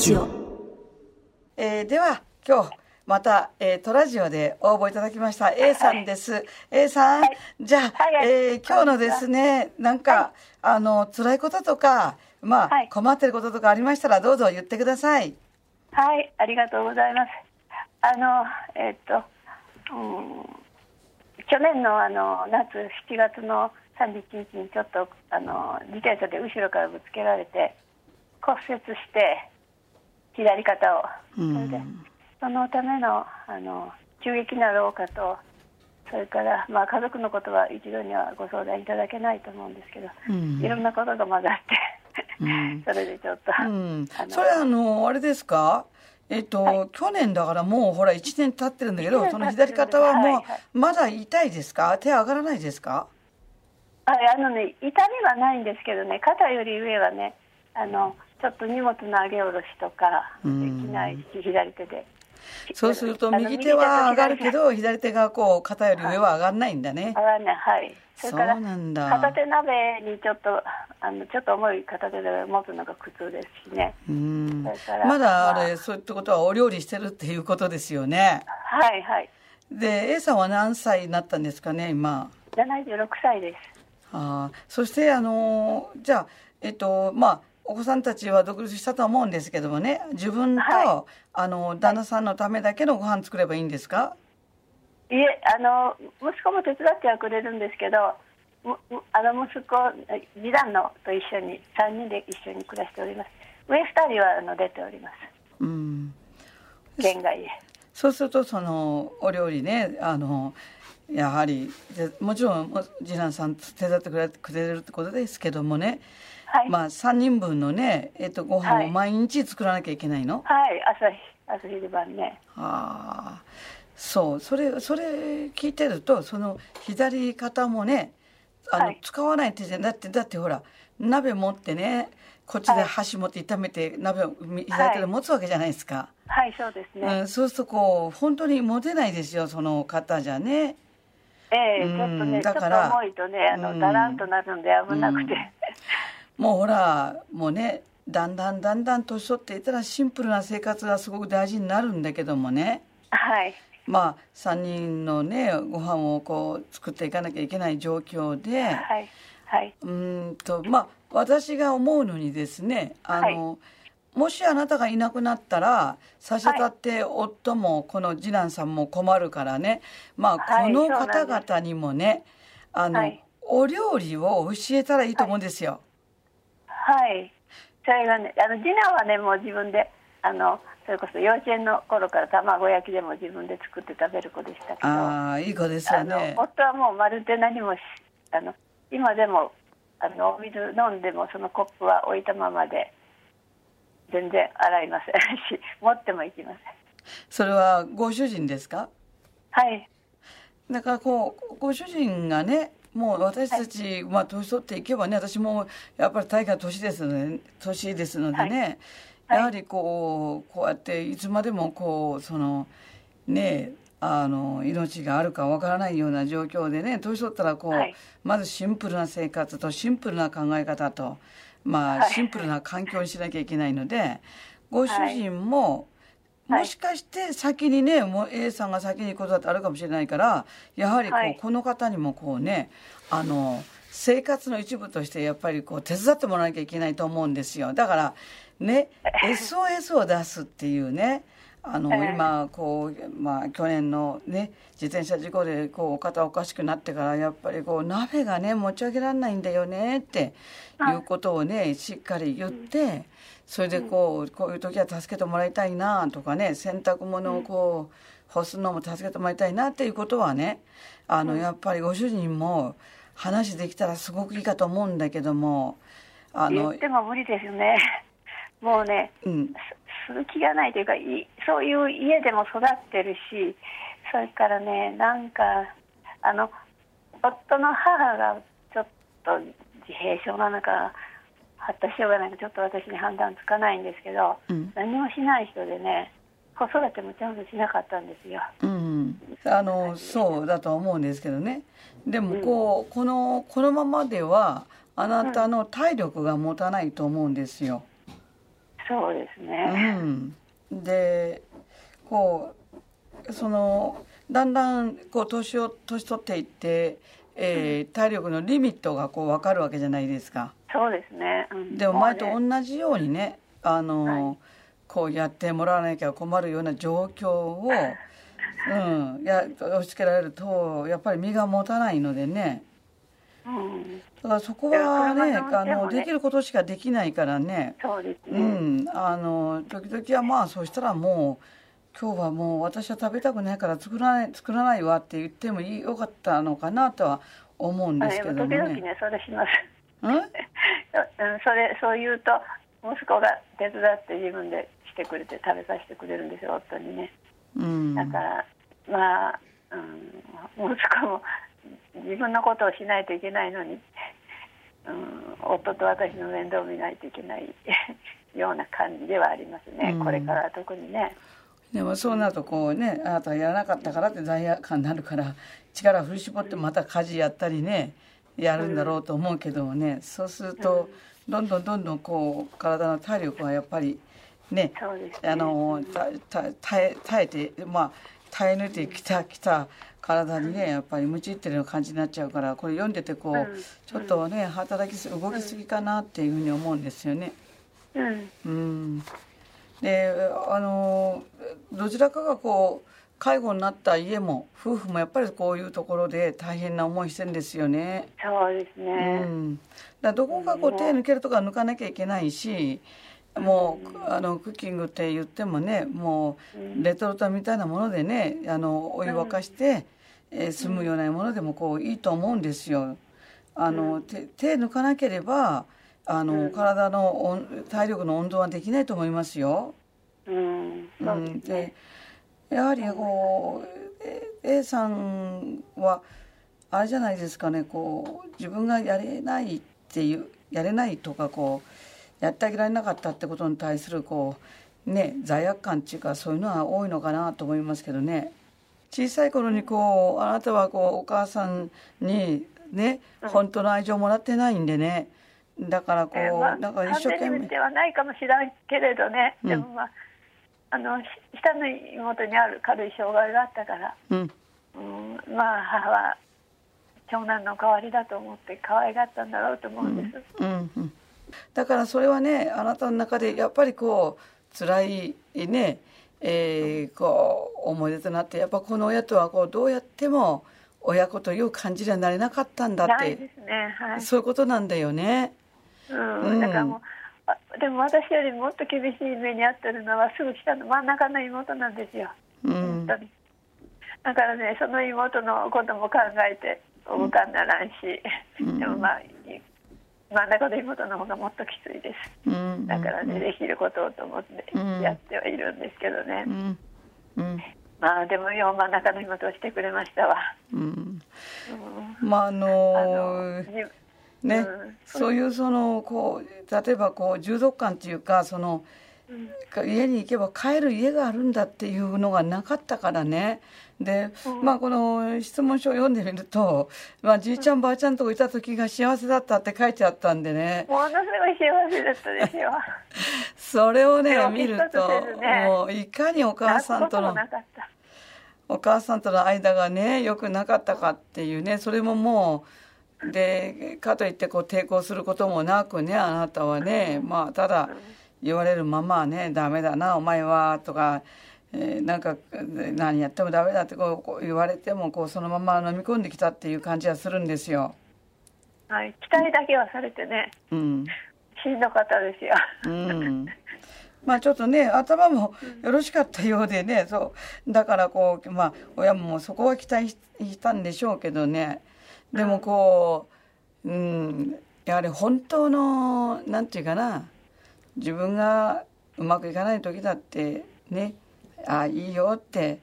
ジオ、えー、では今日また、えー、トラジオで応募いただきました。A さんです、はい、A さん、はい、じゃあ、はい、えー、今日のですねなんか、あの辛いこととかまあ、困ってることとかありましたらどうぞ言ってください。はいありがとうございます。あのえっ、と、うん、去年のあの夏7月の31日にちょっとあの自転車で後ろからぶつけられて骨折して左肩を、それでそのためのあの急激な老化とそれから、まあ、家族のことは一度にはご相談いただけないと思うんですけど、うん、いろんなことが混ざってうん、それでちょっと、うん、それあのあれですか？えっと、はい、去年だからもうほら1年経ってるんだけどその左肩はもう、はいはい、まだ痛いですか？手上がらないですか？ああのね痛みはないんですけどね肩より上はねあのちょっと荷物の上げ下ろしとかできないし左手で。そうすると右手は上がるけど左手がこう肩より上は上がらないんだね。上がらない。はい。それから片手鍋にちょっとあのちょっと重い片手で持つのが苦痛ですしね。うん。まだあ。れ、そういったことはお料理してるっていうことですよね。はいはい。で A さんは何歳になったんですかね今。76歳です。あそしてあのじゃあえっとまあお子さんたちは独立したと思うんですけどもね自分と、はい、あの旦那さんのためだけのご飯作ればいいんですか、いえあの息子も手伝ってはくれるんですけどあの息子次男のと一緒に3人で一緒に暮らしております。上2人はあの出ております。うん。県外へ。そうするとそのお料理ねあのやはりもちろん次男さん手伝ってくれくれるってことですけどもねはい、まあ3人分のね、えっと、ご飯を毎日作らなきゃいけないの？はい、朝朝昼晩ね。ああそう。それそれ聞いてるとその左肩もねあの、はい、使わないってじゃだってだってほら鍋持ってねこっちで箸持って炒めて、鍋を左手で持つわけじゃないですか。はい、そうですね、うん、そうするとこう本当に持てないですよその方じゃね。ええー、ちょっとねだから重いとねあの、だらんとなるんで危なくて、もうほらもうねだんだんだんだん年取っていたらシンプルな生活がすごく大事になるんだけどもね。はい。まあ3人のねご飯をこう作っていかなきゃいけない状況で、はい。はい、うんとまあ私が思うのにですねあの、はい、もしあなたがいなくなったら差し当たって夫もこの次男さんも困るからね。まあこの方々にもね、あの、お料理を教えたらいいと思うんですよ。はい。それがねあの次男はねもう自分であのそれこそ幼稚園の頃から卵焼きでも自分で作って食べる子でしたけどああいい子ですよね。夫はもうまるで何もあの今でもあのお水飲んでもそのコップは置いたままで全然洗いませんし 持ってもいきません。それはご主人ですか？はい。だからこうご主人がねもう私たち、はい、まあ年取っていけばね私もやっぱり大概年ですので年ですのでね、はい、やはりこうこうやっていつまでもこうそのねあの命があるかわからないような状況でね年取ったらこう、はい、まずシンプルな生活とシンプルな考え方と、まあ、シンプルな環境にしなきゃいけないのでご主人も、もしかして先にねもう A さんが先に行くことだってあるかもしれないからやはりこう、はい、この方にもこうねあの生活の一部としてやっぱりこう手伝ってもらわなきゃいけないと思うんですよ。だからね SOS を出すっていうねあの今こう、まあ、去年の、ね、自転車事故でこう肩おかしくなってからやっぱりこう鍋がね持ち上げられないんだよねってい。うことをねしっかり言って。それでこうこういう時は助けてもらいたいなとかね洗濯物をこう干すのも助けてもらいたいなっていうことはねあのやっぱりご主人も話できたらすごくいいかと思うんだけどもあのでも無理ですよね。もうね、うん、する気がないというかいそういう家でも育ってるしそれからねなんかあの夫の母がちょっと自閉症なのか発達障害なんかちょっと私に判断つかないんですけど、うん、何もしない人でね子育てもちゃんとしなかったんですよ。うん、あのそうだと思うんですけどね。でもこう、うん、このこのままではあなたの体力が持たないと思うんですよ。そうですうね。ん、でこうそのだんだんこう年を年取っていって、えー体力のリミットがこう分かるわけじゃないですか。そうですね。うんでも前と同じようにねあの、はいこうやってもらわなきゃ困るような状況を、うん、や押し付けられるとやっぱり身が持たないのでねうん、だからそこはねあのできることしかできないからね。そうですうね。ん、あの時々はまあそしたらもう今日はもう私は食べたくないから作らない作らないわって言ってもいいよかったのかなとは思うんあですけどもね。時々ね、それします。うん？うんそれそう言うと息子が手伝って自分でしてくれて食べさせてくれるんですよ夫にねうんだからまあ、うん、息子も自分のことをしないといけないのに、うん、夫と私の面倒を見ないといけない ような感じではありますね、うん。これからは特にね。でもそうなるとこうねあなたはやらなかったからって罪悪感になるから力振り絞ってまた家事やったりねやるんだろうと思うけどもねそうするとどんどんどんどんこう体の体力がやっぱりねね。あの耐えてまあ耐え抜いてきたきた体にねやっぱりムチってるような感じになっちゃうからこれ読んでてこう、うん。ちょっとね働きす動きすぎかなっていうふうに思うんですよね。うん。うん、であのどちらかがこう介護になった家も夫婦もやっぱりこういうところで大変な思いしてるんですよね。そうですうね、ん、だどこかこう手抜けるとか抜かなきゃいけないしもうあのクッキングって言ってもねもうレトルトみたいなものでねあのお湯沸かして、えー済むようなものでもこういいと思うんですよ。あの手手抜かなければあの、体の温体力の温度はできないと思いますよ。うん。でやはりこうえ A さんはあれじゃないですかねこう自分がやれないっていうやれないとかこうやってあげられなかったってことに対するこうね罪悪感っていうかそういうのは多いのかなと思いますけどね。小さい頃にこうあなたはこうお母さんにね本当の愛情をもらってないんでね。だからこえーまあうなんか一生懸命。ではないかもしれないけれどね、うん。でもまああのし下の妹にある軽い障害があったから、うん。うん、まあ母は長男の代わりだと思って可愛がったんだろうと思うんです、うんうん、だからそれはねあなたの中でやっぱりこう辛いね、えーこう思い出となってやっぱこの親とはこうどうやっても親子という感じにはなれなかったんだってねはい、そういうことなんだよね。うんうん。だからもうあでも私よりもっと厳しい目に遭ってるのはすぐ下の。真ん中の妹なんですよ、うん。だからねその妹のことも考えておぶかんならんし、うん。でもまあい真ん中の妹の方がもっときついです。うん。だからね、できることをと思ってうん。やってはいるんですけどね、うん。うん。まあでもよう真ん中の妹をしてくれましたわ、うん。うん。まああのあのじね、うん。そういうそのこう例えばこう重篤感っていうかそのうん。家に行けば帰る家があるんだっていうのがなかったからねで、うん。まあこの質問書を読んでみると、まあ、じいちゃんばあちゃんとこいた時が幸せだったって書いてあったんでね。ものすごい幸せだったですよ。それをね見るともういかにお母さんとのお母さんとの間がね良くなかったかっていうねそれももうでかといってこう抵抗することもなくねあなたはねまあただ言われるままね「ダメだなお前は」とか、えーなんか「何やってもダメだ」ってこう言われてもこうそのまま飲み込んできたっていう感じはするんですよ。はい、期待だけはされてねうん。しんどかったですよ。うん。まあちょっとね頭もよろしかったようでねそう。だからこうまあ親もそこは期待ししたんでしょうけどね。でもこううんやはり本当のなんていうかな自分がうまくいかない時だってねああいいよって、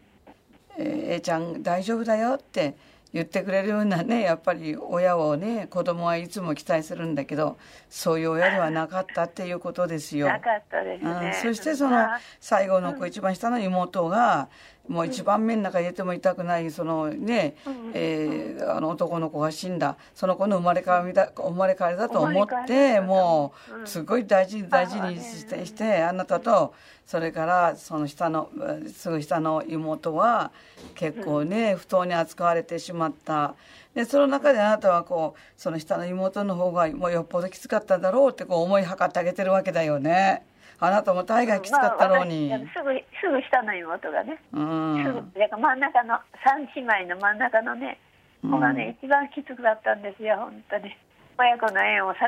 えー、A ちゃん大丈夫だよって言ってくれるようなねやっぱり親をね子供はいつも期待するんだけどそういう親ではなかったっていうことですよ。なかったですね。うん、そしてその最後の子一番下の妹がもう一番目の中に入れても痛くないそのね、えー、あの男の子が死んだ。その子の生まれ変わりだ生まれ変わりだと思ってもうすごい大事に大事にしてしてあなたとそれからその下のすぐ下の妹は結構ね不当に扱われてしまった。でその中であなたはこうその下の妹の方がもうよっぽどきつかっただろうってこう思いはかってあげてるわけだよね。あなたも大概きつかったろうに、まあ、すぐすぐ下の妹がね、うん、すぐ真ん中の三姉妹の真ん中のね子がね、一番きつくだったんですよ本当に。親子の縁を裂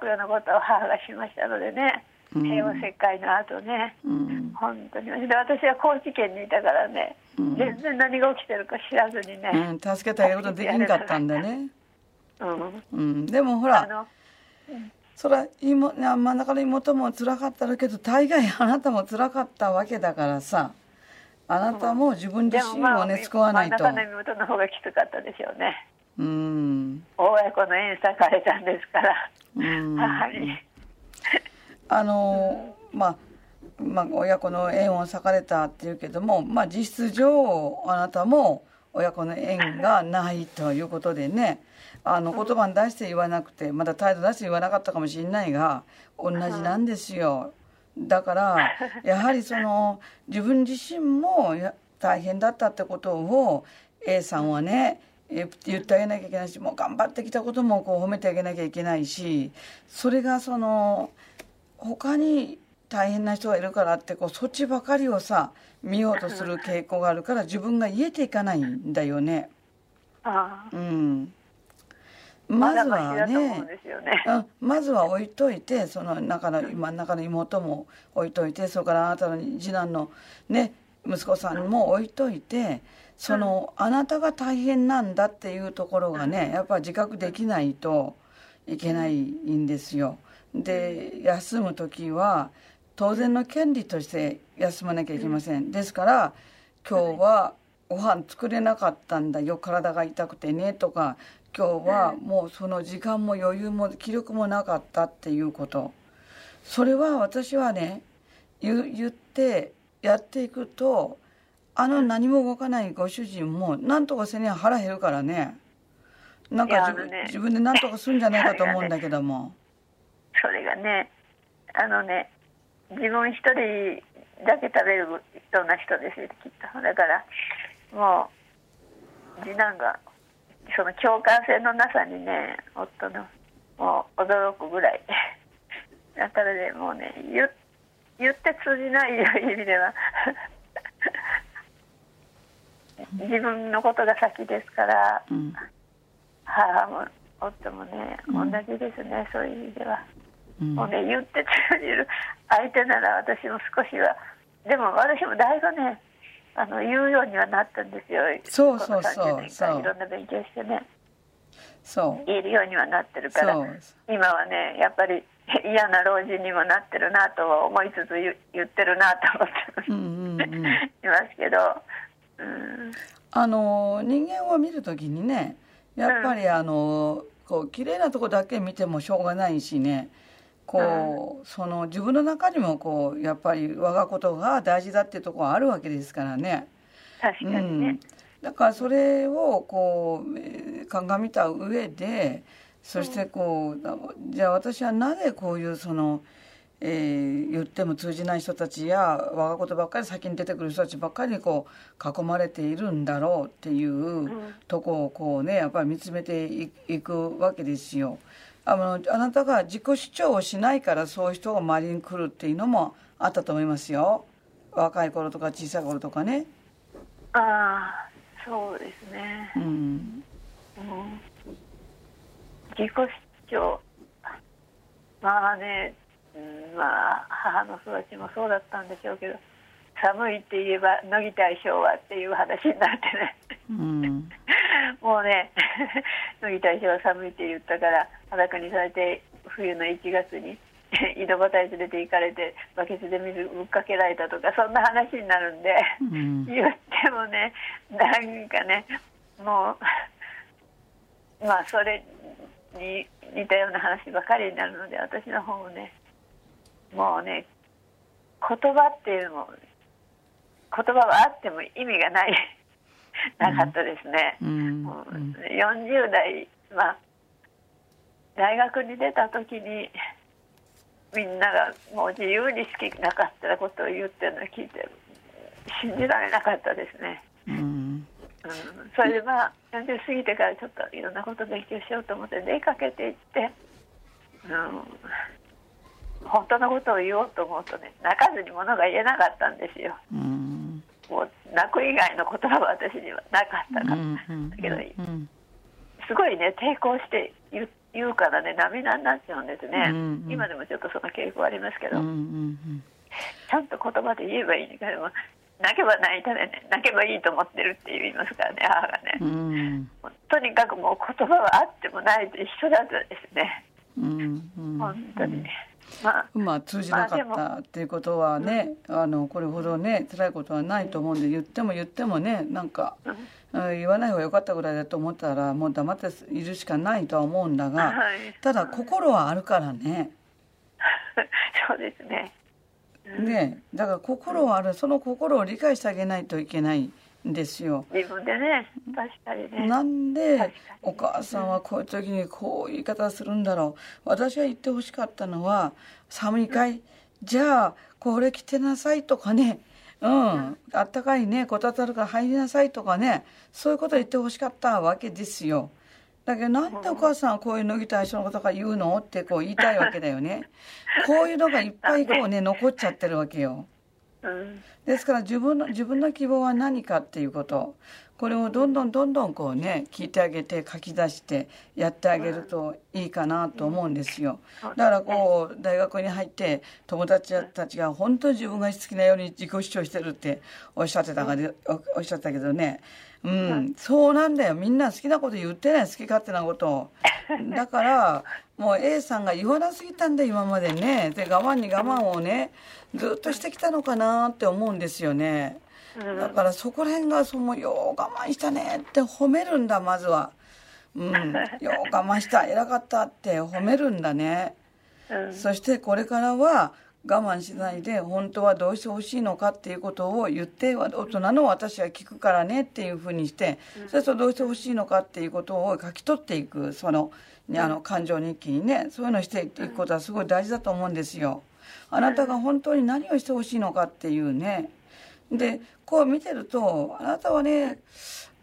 くようなことを母がしましたのでね平和切開の後ね、うん、本当に。で私は高知県にいたからね、うん、全然何が起きてるか知らずにね、うん、助けてあげることできんかったんだね。うん、でもほらそれは妹真ん中の妹も辛かったけど大概あなたも辛かったわけだからさ。あなたも自分自身をね、救わないと。真ん中の妹の方がきつかったでしょうね。うん。親子の縁裂かれたんですから。母に。あのまあまあ、親子の縁を裂かれたっていうけども、まあ、実質上あなたも親子の縁がないということでねあの言葉に出して言わなくてまだ態度出して言わなかったかもしれないが同じなんですよ。だからやはりその自分自身も大変だったってことを A さんはね言ってあげなきゃいけないしもう頑張ってきたこともこう褒めてあげなきゃいけないしそれがその他に大変な人がいるからってこうそっちばかりをさ見ようとする傾向があるから自分が言えていかないんだよね。あうん、まずはね、ね、まずは置いといてその中の真ん中の妹も置いといてそれからあなたの次男のね息子さんも置いといてその、あなたが大変なんだっていうところがねやっぱ自覚できないといけないんですよ。で休む時は当然の権利として休まなきゃいけません。ですから今日はご飯作れなかったんだよ体が痛くてねとか今日はもうその時間も余裕も気力もなかったっていうこと。それは私はね言ってやっていくとあの何も動かないご主人もなんとかせには腹減るからね。なんか自分,、ね、自分で何とかするんじゃないかと思うんだけども。それがねあのね自分一人だけ食べるような人ですよきっと。だからもう次男がその共感性のなさにね夫のもう驚くぐらい。だからねもうね言言って通じないいう意味では。自分のことが先ですから、うん、母も夫もね、同じですねそういう意味では、うん、もうね言って通じる相手なら私も少しは。でも私もだいぶねあの言うようにはなったんですよ。そうそうそう。そう。いろんな勉強してね。そう。言えるようにはなってるから。今はねやっぱり 嫌な老人にもなってるなと思いつつ言ってるなと思って、うんうんうん、いますけど、うん、あの人間を見る時にねやっぱりあの、こう綺麗なとこだけ見てもしょうがないしねこうその自分の中にもこうやっぱり我がことが大事だっていうところあるわけですからね。確かにね、うん、だからそれをこう鑑みた上でそしてこう、じゃあ私はなぜこういうその、えー、言っても通じない人たちや我がことばっかり先に出てくる人たちばっかりにこう囲まれているんだろうっていうとこをこうねやっぱり見つめていくわけですよ。あのあなたが自己主張をしないからそういう人が周りに来るっていうのもあったと思いますよ。若い頃とか小さい頃とかね。ああそうですね。うん、うん、自己主張。まあね、うん、まあ母の育ちもそうだったんでしょうけど寒いって言えば乃木大将はっていう話になってね、うん、もうね 乃木大将は寒いって言ったから裸にされて冬の1月に 井戸端へ連れて行かれてバケツで水ぶっかけられたとかそんな話になるんで、うん、言ってもねなんかねもうまあそれに似たような話ばかりになるので私の方もねもうね言葉っていうのも言葉はあっても意味がない。なかったですね、うん。うんもう40代まあ大学に出た時にみんながもう自由に好きなかったことを言ってるのを聞いて信じられなかったですね、うん。うん、それでまあ40過ぎてからちょっといろんなこと勉強しようと思って出かけていって、うん、本当のことを言おうと思うとね泣かずにものが言えなかったんですよ。うんもう泣く以外の言葉は私にはなかったから、うんだけどうんすごいね抵抗して言う言うからね涙になっちゃうんですね、うんうん今でもちょっとその傾向ありますけど、うんうんちゃんと言葉で言えばいいんだけども泣けば泣いたらね泣けばいいと思ってるって言いますからね母がね、うん。とにかくもう言葉はあってもないと一緒だったですね。うんうん。本当に。ね、まあまあ通じなかっまあたっていうことはね、あのこれほどね辛いことはないと思うんで言っても言ってもねなんか、うん。うん言わない方が良かったぐらいだと思ったらもう黙っているしかないとは思うんだが、はい。ただ心はあるからね。そうですね。ねだから心はある。その心を理解してあげないといけない。んですよ。自分でね確かにね。なんでお母さんはこういう時にこういう言い方するんだろう。私が言ってほしかったのは「寒いかいじゃあこれ着てなさい」とかね「うん。あったかいねこたつあるから入りなさい」とかね。そういうこと言ってほしかったわけですよ。だけどなんでお母さんはこういう脱ぎたい人のことが言うのってこう言いたいわけだよね。こういうのがいっぱいこうね残っちゃってるわけよ。うん。ですから自分の自分の希望は何かっていうこと。これをどんどんどんどんこうね聞いてあげて書き出してやってあげるとい。いかなと思うんですよ。だからこう大学に入って友達たちが本当に自分が好きなように自己主張してるっておっしゃってたおおっしゃったけどねうん。そうなんだよ。みんな好きなこと言ってない好き勝手なこと。を だからもう A さんが言わなすぎたんだよ今までね。で我慢に我慢をねずっとしてきたのかなって思うんですよね。うん。だからそこら辺がそのよう我慢したねって褒めるんだまずは。うん。よう我慢した偉かったって褒めるんだね。うん。そしてこれからは我慢しないで本当はどうしてほしいのかっていうことを言って大人の私は聞くからねっていうふうにしてそれとどうしてほしいのかっていうことを書き取っていくそのねあの感情日記にねそういうのをしていくことはすごい大事だと思うんですよ。あなたが本当に何をしてほしいのかっていうね。でこう見てるとあなたはね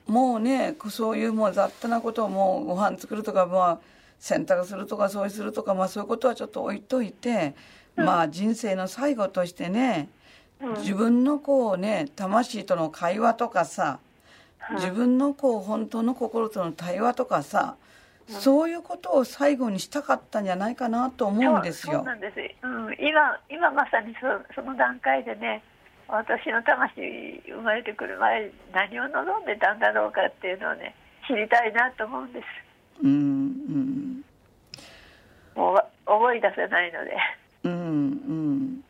もうねそういうもう雑多なことをもうご飯作るとかまあ洗濯するとか掃除するとかまあそういうことはちょっと置いといて、まあ人生の最後としてね自分のこうね魂との会話とかさ自分のこう本当の心との対話とかさそういうことを最後にしたかったんじゃないかなと思うんですよ。そう。なんです、うん、今今まさにそその段階でね私の魂生まれてくる前何を望んでたんだろうかっていうのをね知りたいなと思うんですうんうん。もうわ思い出せないので。うんうん。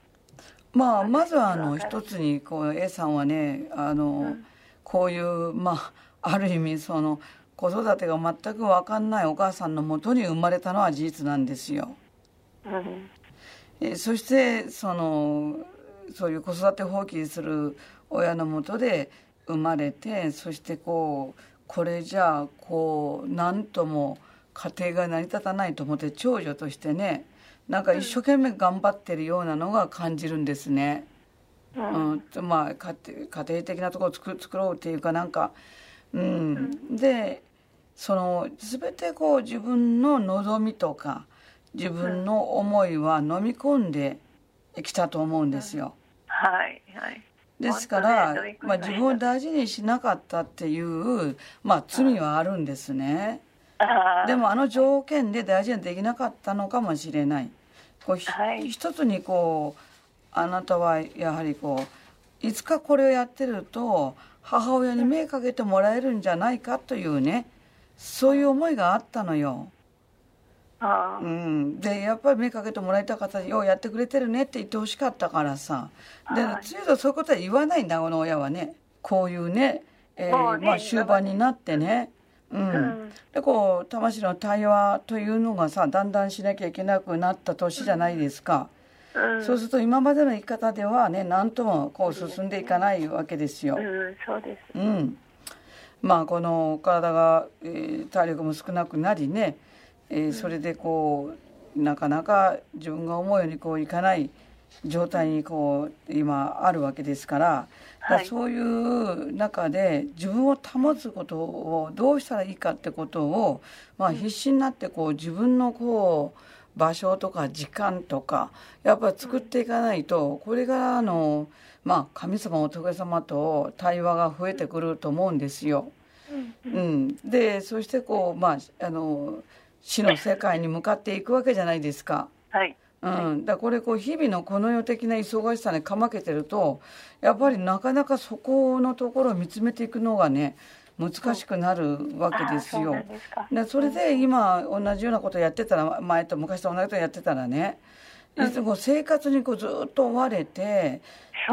まあまずはあの一つにこう A さんはねあの、こういうまあある意味その子育てが全く分かんないお母さんのもとに生まれたのは事実なんですよ。うん。えそしてそのそういう子育て放棄する親のもとで生まれてそしてこうこれじゃあこう何とも家庭が成り立たないと思って長女としてねなんか一生懸命頑張ってるようなのが感じるんですね。うんうん、まあ家庭家庭的なところを作作ろうっていうかなんか、うん、でその全てこう自分の望みとか自分の思いは飲み込んできたと思うんですよ。はい。はいですから、まあ、自分を大事にしなかったっていう、まあ、罪はあるんですね。でもあの条件で大事にできなかったのかもしれない。こうひはい一つにこうあなたはやはりこういつかこれをやってると母親に目かけてもらえるんじゃないかというねそういう思いがあったのよ。うん、でやっぱり目かけてもらいたかったようやってくれてるねって言ってほしかったからさ。ではい。とそういうことは言わないんだこの親はね。こういうね,、えーね。まあ、終盤になってね。うん、でこう魂の対話というのがさだんだんしなきゃいけなくなった年じゃないですか、うん、そうすると今までの生き方ではね何ともこう進んでいかないわけですよ。うん、そうです。うん、まあこの体が、えー体力も少なくなりね、えーそれでこうなかなか自分が思うようにこういかない状態にこう今あるわけですから。そういう中で自分を保つことをどうしたらいいかってことを、まあ、必死になってこう自分のこう場所とか時間とかやっぱり作っていかないとこれからの、まあ、神様仏様と対話が増えてくると思うんですよ。うん、うん、でそしてこう、まあ、あの死の世界に向かっていくわけじゃないですか。はい。うん、だからこれこう日々のこの世的な忙しさにかまけてるとやっぱりなかなかそこのところを見つめていくのがね難しくなるわけですよそ。ですか。でそれで今同じようなことをやってたら前と昔と同じことやってたらねいつも生活にこうずっと追われて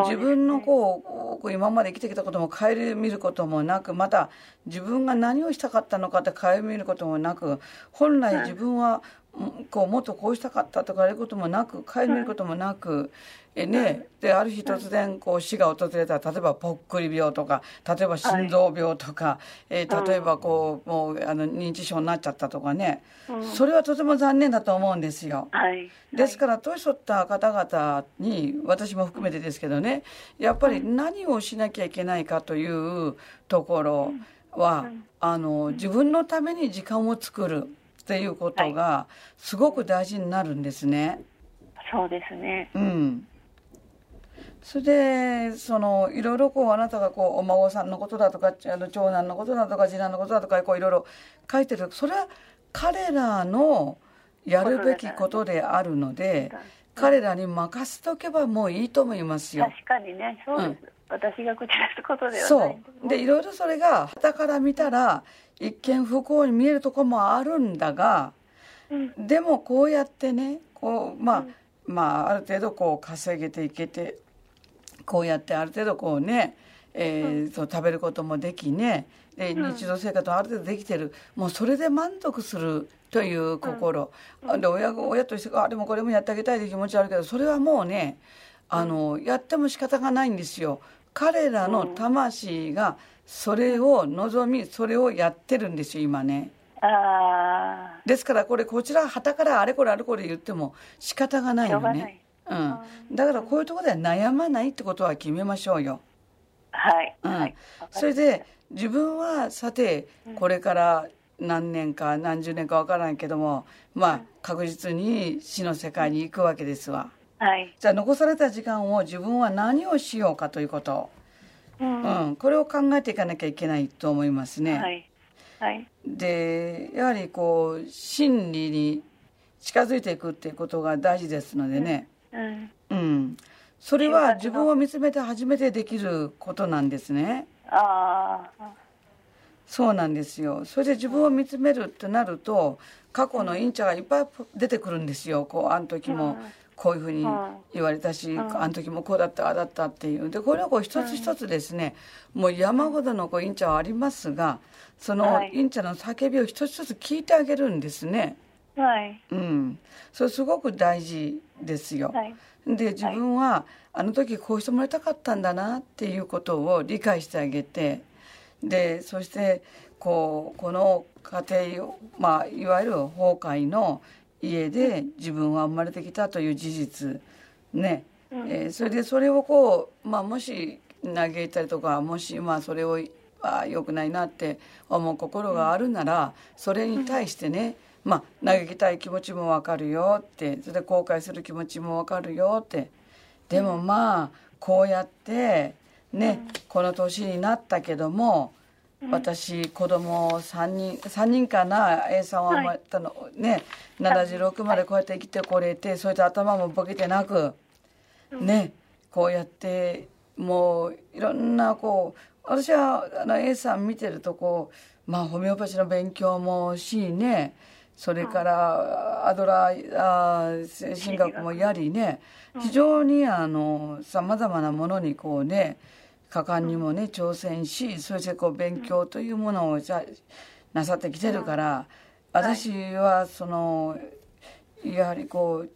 自分のこうこう今まで生きてきたことも顧みることもなくまた自分が何をしたかったのかって顧みることもなく本来自分はうんこうもっとこうしたかったとかいうこともなく顧みることもなく。えね、である日突然こう死が訪れた。ら例えばぽっくり病とか例えば心臓病とか、えー例えばこうもうあの認知症になっちゃったとかね、それはとても残念だと思うんですよ。はい。ですから年取った方々に私も含めてですけどねやっぱり何をしなきゃいけないかというところは、あの自分のために時間を作るっていうことがすごく大事になるんですね。そうですね。うんそれでそのいろいろこうあなたがこうお孫さんのことだとかあの長男のことだとか次男のことだとかこういろいろ書いてるそれは彼らのやるべきことであるので彼らに任せとけばもういいと思いますよ。確かにね、そうです。私が口出すことではない。そう。でいろいろそれが傍から見たら一見不幸に見えるところもあるんだがうん、でもこうやってねこうまあ、まあある程度こう稼げていけてこうやってある程度こうね、えーそう食べることもできねで日常生活もある程度できてる。もうそれで満足するという心、で親が親としてあでもこれもやってあげたいという気持ちはあるけどそれはもうねあの、やっても仕方がないんですよ。彼らの魂がそれを望みそれをやってるんですよ今ね。あですからこれこちら旗からあれこれあれこれ言っても仕方がないよね。うん、だからこういうところで悩まないってことは決めましょうよ。あ、はい。うんはい。それで自分はさてこれから何年か何十年かわからないけどもまあ確実に死の世界に行くわけですわ。はい。じゃあ残された時間を自分は何をしようかということ、うん。うん、これを考えていかなきゃいけないと思いますね。はい。はい。でやはりこう真理に近づいていくっていうことが大事ですのでね、うん。うん、それは自分を見つめて初めてできることなんですね。ああ。そうなんですよ。それで自分を見つめるってなると過去のインチャがいっぱい出てくるんですよ。こうあの時もこういうふうに言われたし、あの時もこうだったああだったっていう。でこれをこう一つ一つですね、もう山ほどのこうインチャはありますが、そのはいインチャの叫びを一つ一つ聞いてあげるんですね。はい。うん。それすごく大事ですよ。はい。で自分はあの時こうしてもらいたかったんだなっていうことを理解してあげてでそしてこうこの家庭を、まあ、いわゆる崩壊の家で自分は生まれてきたという事実ね、えーそれでそれをこう、まあ、もし嘆いたりとかもしまあそれをああ良くないなって思う心があるならそれに対してね、まあ、嘆きたい気持ちもわかるよってそれで後悔する気持ちもわかるよって。でもまあこうやってね、この年になったけども私子供3人3人かな A さんは生まれたの、ね76までこうやって生きてこれてそれで頭もボケてなくねこうやってもういろんなこう私はあの A さん見てるとこうまあホメオパチの勉強もしねそれからアドラーあー精神学もやりね非常にあのさまざまなものにこうね果敢にもね挑戦しそしてこう勉強というものをじゃなさってきてるから、私はそのやはりこう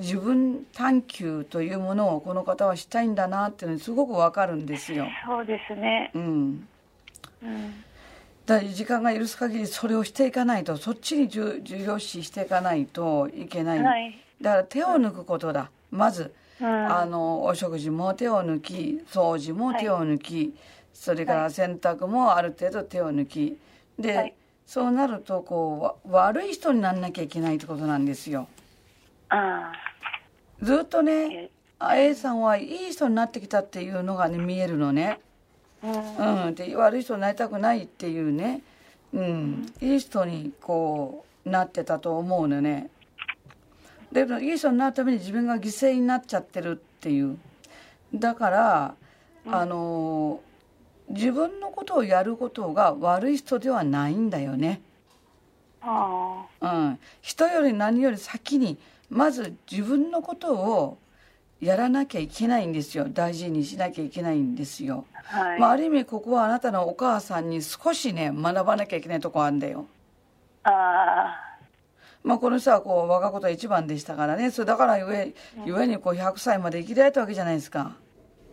自分探求というものをこの方はしたいんだなっていうのにすごくわかるんですよ。そうですね。うん、うん。だ時間が許す限りそれをしていかないとそっちに重重要視していかないといけない、はい。だから手を抜くことだ。まず、うん。あのお食事も手を抜き掃除も手を抜き、それから洗濯もある程度手を抜き。で、はい。そうなるとこうわ悪い人にならなきゃいけないってことなんですよ。あずっとあ。ね A さんはいい人になってきたっていうのがね見えるのねうん。うん、で悪い人になりたくないっていうね、うん、いい人にこうなってたと思うのね。でもいい人になるために自分が犠牲になっちゃってるっていう。だから、あの自分のことをやることが悪い人ではないんだよね、あうん、人より何より先にまず自分のことをやらなきゃいけないんですよ大事にしなきゃいけないんですよ。あ。はい。まあ、ある意味ここはあなたのお母さんに少しね学ばなきゃいけないとこあるんだよ。ああ。まあ、この人はこう我がこと一番でしたからねそれだからゆえゆえにこう100歳まで生きられたわけじゃないですか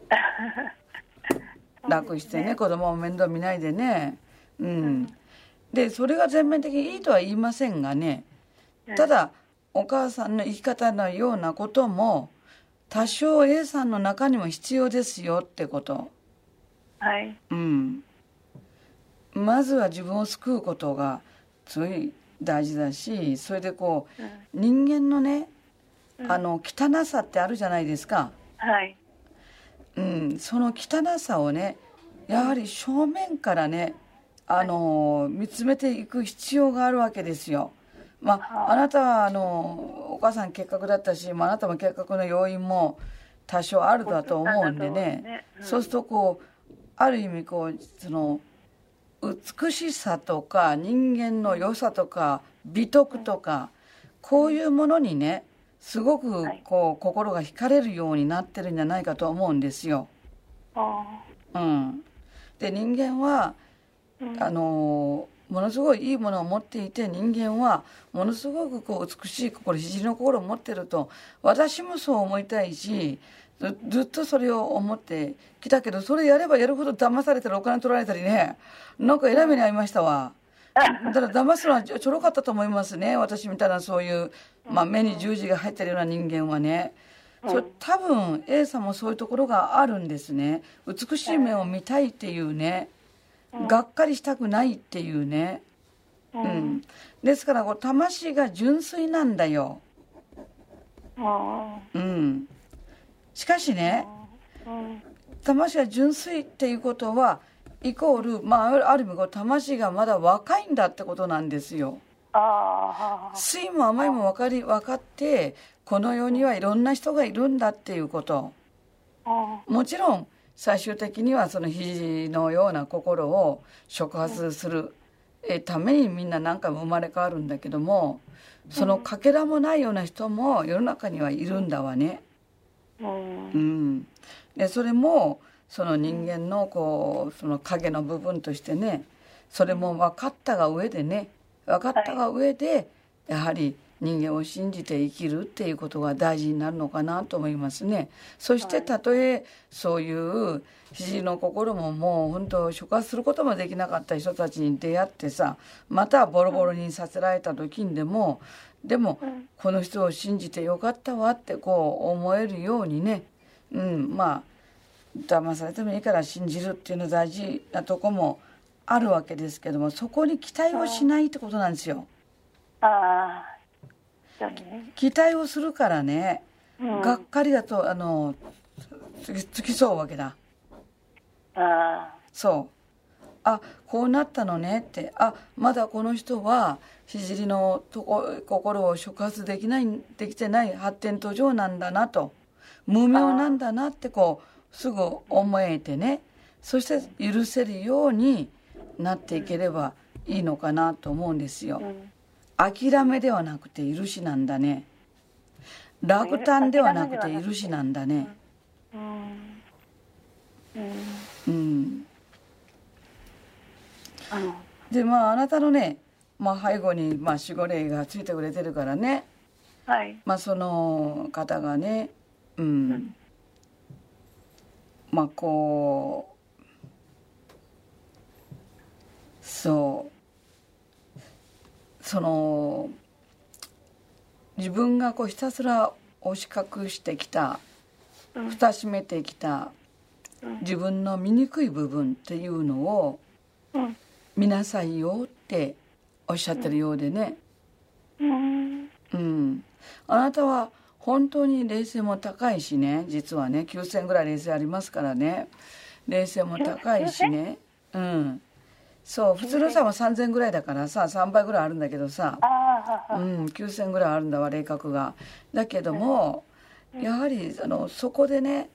楽してね子供も面倒見ないでねうんでそれが全面的にいいとは言いませんがねただお母さんの生き方のようなことも多少 A さんの中にも必要ですよってこと。はい。うん、まずは自分を救うことがすごい大事だしそれでこう人間のねあの汚さってあるじゃないですか、はい。うん、その汚さをねやはり正面からねあの見つめていく必要があるわけですよ。まあ、あなたはあのお母さん結核だったし、まあ、あなたも結核の要因も多少あるだと思うんでね。うんそうするとこうある意味こうその美しさとか人間の良さとか美徳とかこういうものにねすごくはい。こう心が惹かれるようになってるんじゃないかと思うんですよ。あうん、で人間はあ。うん。あのものすごいいいものを持っていて人間はものすごくこう美しい心肘の心を持ってると私もそう思いたいしずずっとそれを思ってきたけどそれやればやるほど騙されたりお金取られたりねなんかえらい目に遭いましたわ。だから騙すのはちょちょろかったと思いますね私みたいなそういう、まあ、目に十字が入ってるような人間はね。それ多分 A さんもそういうところがあるんですね美しい目を見たいっていうね、がっかりしたくないっていうね、ううん。ん、ですからこう魂が純粋なんだよ、あうん、しかしね。魂が純粋っていうことはイコール、まあ、ある意味こう魂がまだ若いんだってことなんですよ。ああ。酸いも甘いも分かり分かってこの世にはいろんな人がいるんだっていうこと。あもちろん最終的にはその肘のような心を触発するえためにみんな何回も生まれ変わるんだけどもそのかけらもないような人も世の中にはいるんだわね。う。ん、でそれもその人間のこうその影の部分としてねそれも分かったが上でね分かったが上でやはり人間を信じて生きるっていうことが大事になるのかなと思いますね。そしてたとえそういう肘の心ももう本当触発することもできなかった人たちに出会ってさまたボロボロにさせられた時にでもでもこの人を信じてよかったわってこう思えるようにねうんまあ騙されてもいいから信じるっていうのは大事なとこもあるわけですけどもそこに期待をしないってことなんですよ。ああ。そうね。期待をするからね、うんがっかりだとあのつきそうわけだ。あそうあこうなったのねってあまだこの人は聖のとこ心を触発できないできてない発展途上なんだなと無名なんだなってこうすぐ思えてねそして許せるようになっていければいいのかなと思うんですよあ。うん。諦めではなくて許しなんだね。落胆ではなくて許しなんだね。うん。でまああなたのね、まあ、背後に、まあ、守護霊がついてくれてるからね、はい。まあ、その方がねうん、ん。まあこうそうその自分がこうひたすら押し隠してきたうん。蓋閉めてきたうん。自分の醜い部分っていうのをうん。見なさいよっておっしゃってるようでね、うん。うん、あなたは本当に冷静も高いしね実はね。9,000ぐらい冷静ありますからね。冷静も高いしね。うんそう普通のさは3,000ぐらいだからさ3倍ぐらいあるんだけどさ。うん、9,000ぐらいあるんだわ霊覚が。だけどもやはりあのそこでね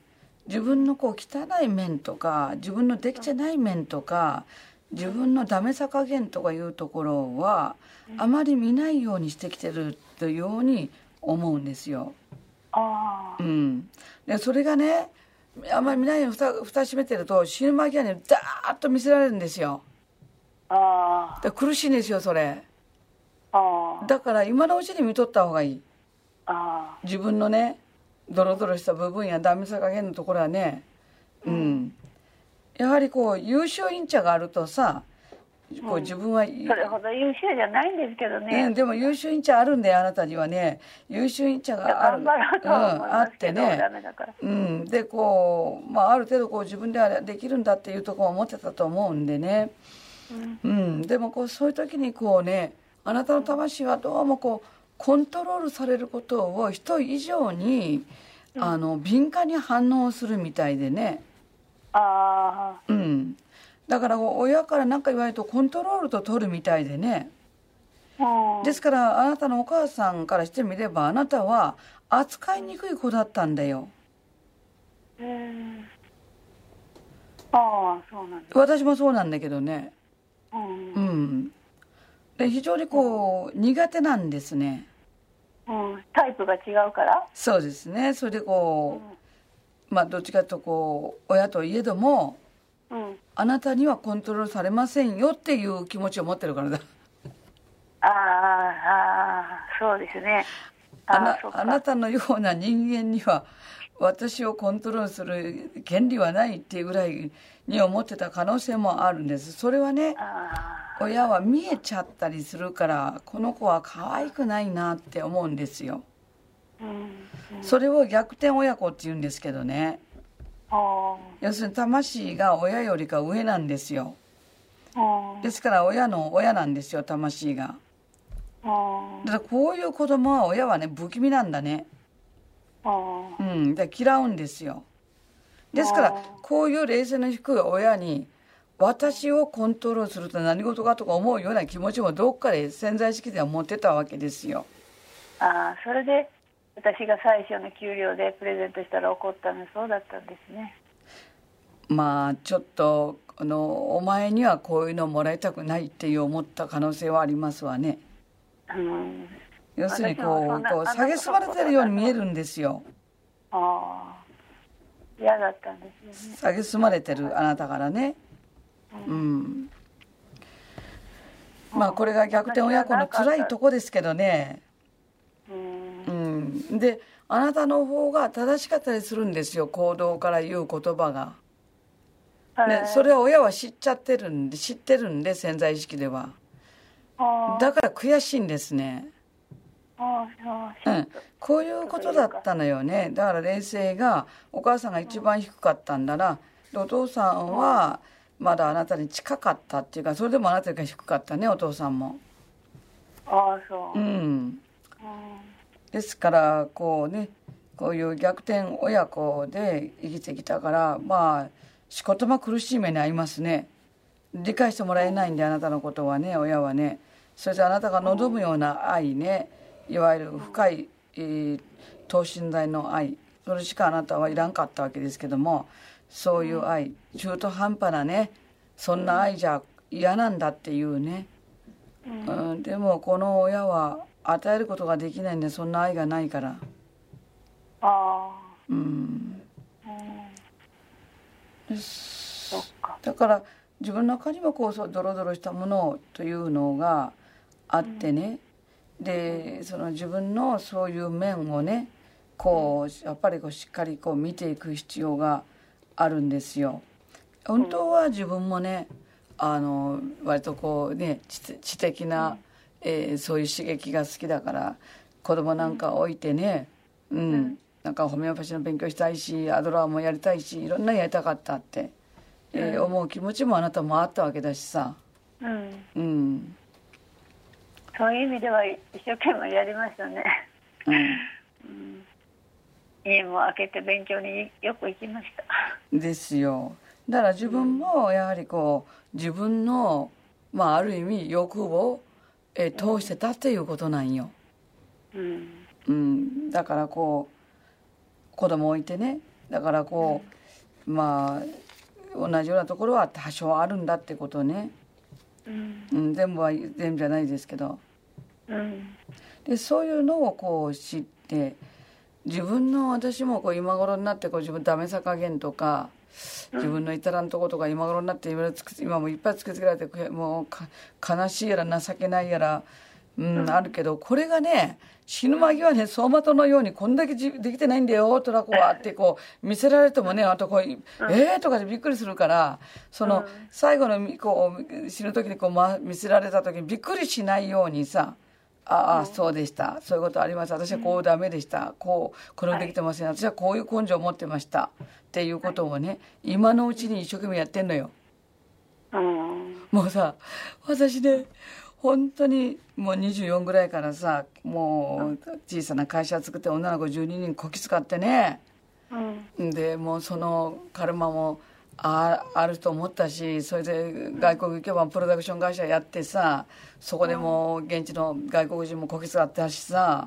自分のこう汚い面とか自分のできてない面とか自分のダメさ加減とかいうところはあまり見ないようにしてきてるというように思うんですよ。うん、でそれがねあんまり見ないように蓋蓋閉めてると死ぬ間際にダーッと見せられるんですよ。あで苦しいんですよそれ。あ。だから今のうちに見とった方がいい。あ自分のねドロドロした部分やダメさ加減のところはねうん、やはりこう優秀インチャがあるとさこう自分は、あ。それほど優秀じゃないんですけどね。ね、でも優秀インチャあるんだよあなたにはね優秀インチャがある、うん、あってね、メだから。うん、でこう、まあ、ある程度こう自分ではできるんだっていうところを持ってたと思うんでね、うん。うん、でもこうそういう時にこうねあなたの魂はどうもこうコントロールされることを人以上に、あの敏感に反応するみたいでね、あうん、だから親から何か言われるとコントロールと取るみたいでねあ。うん。ですからあなたのお母さんからしてみればあなたは扱いにくい子だったんだようん。ああ、そうなんだ。私もそうなんだけどねうん。ううん。んで非常にこう苦手なんですねタイプが違うから？そうですねそれでこうまあどっちかというとこう親といえどもうん。あなたにはコントロールされませんよっていう気持ちを持ってるからだああ、そうですね。ああな。あなたのような人間には私をコントロールする権利はないっていうぐらいに思ってた可能性もあるんです。それはねあ親は見えちゃったりするからこの子は可愛くないなって思うんですよ。それを逆転親子って言うんですけどね。あ要するに魂が親よりか上なんですよ。ですから親の親なんですよ魂が。あだからこういう子供は親はね不気味なんだね。あ。うんで嫌うんですよですからこういう冷静の低い親に私をコントロールすると何事かとか思うような気持ちもどっかで潜在意識では持ってたわけですよああ、それで。私が最初の給料でプレゼントしたら怒ったのそうだったんですね。まあちょっとあのお前にはこういうのもらいたくないっていう思った可能性はありますわねうん。要するにこうこうあの蔑まれてるように見えるんですよ。ああ。嫌だったんですよね。蔑まれてるあなたからね。うん。まあこれが逆転親子の辛いとこですけどね。うん。うん。であなたの方が正しかったりするんですよ。行動から言う言葉が、ね、それは親は知っちゃってるんで知ってるんで潜在意識では。だから悔しいんですね。うん、こういうことだったのよね。だから冷静がお母さんが一番低かったんだなでお父さんはまだあなたに近かったっていうかそれでもあなたより低かったねお父さんも。ああ、そう。う。ん。うん。ですからこうねこういう逆転親子で生きてきたからまあしことま苦しい目に遭いますね。理解してもらえないんであなたのことはね親はね。それであなたが望むような愛ねいわゆる深い、えー等身大の愛それしかあなたはいらんかったわけですけどもそういう愛中途半端なねそんな愛じゃ嫌なんだっていうねうん、でもこの親は与えることができないんでそんな愛がないからあうんあ。うん。そっか。だから自分の中にもこうそうドロドロしたものというのがあってね、でその自分のそういう面をねこうやっぱりこうしっかりこう見ていく必要があるんですよ。本当は自分もねあの割とこうね知的な、えー、そういう刺激が好きだから子供なんか置いてね、うん、なんかホメオパシーの勉強したいしアドラーもやりたいしいろんなやりたかったって、えー、思う気持ちもあなたもあったわけだしさ。うん、うんそういう意味では一生懸命やりましたね。うん、うん。家も開けて勉強によく行きました。ですよ。だから自分もやはりこう自分の、まあ、ある意味欲をえ通してたっていうことなんよ、うん、うん、だからこう子供置いてね。だからこう、うん、まあ同じようなところは多少あるんだってことね、うん、うん、全部は全部じゃないですけど、うん、でそういうのをこう知って自分の私もこう今頃になってこう自分ダメさ加減とか自分の至らんとことか今頃になって今もいっぱい突きつけられてもう悲しいやら情けないやら、うん、あるけどこれがね死ぬ間際ね走馬灯のようにこんだけできてないんだよとらこはってこう見せられてもねあとこう「ええー!」とかでびっくりするからその最後のこう死ぬ時にこう、ま、見せられた時にびっくりしないようにさああそうでした。そういうことあります。私はこうダメでした。こうこれできてません、私はこういう根性を持ってました。っていうことをね今のうちに一生懸命やってんのよ。もうさ私ね本当にもう24ぐらいからさもう小さな会社作って女の子12人こき使ってね、うん、でもうそのカルマもああると思ったしそれで外国行けばプロダクション会社やってさそこでも現地の外国人もこき使ったしさ、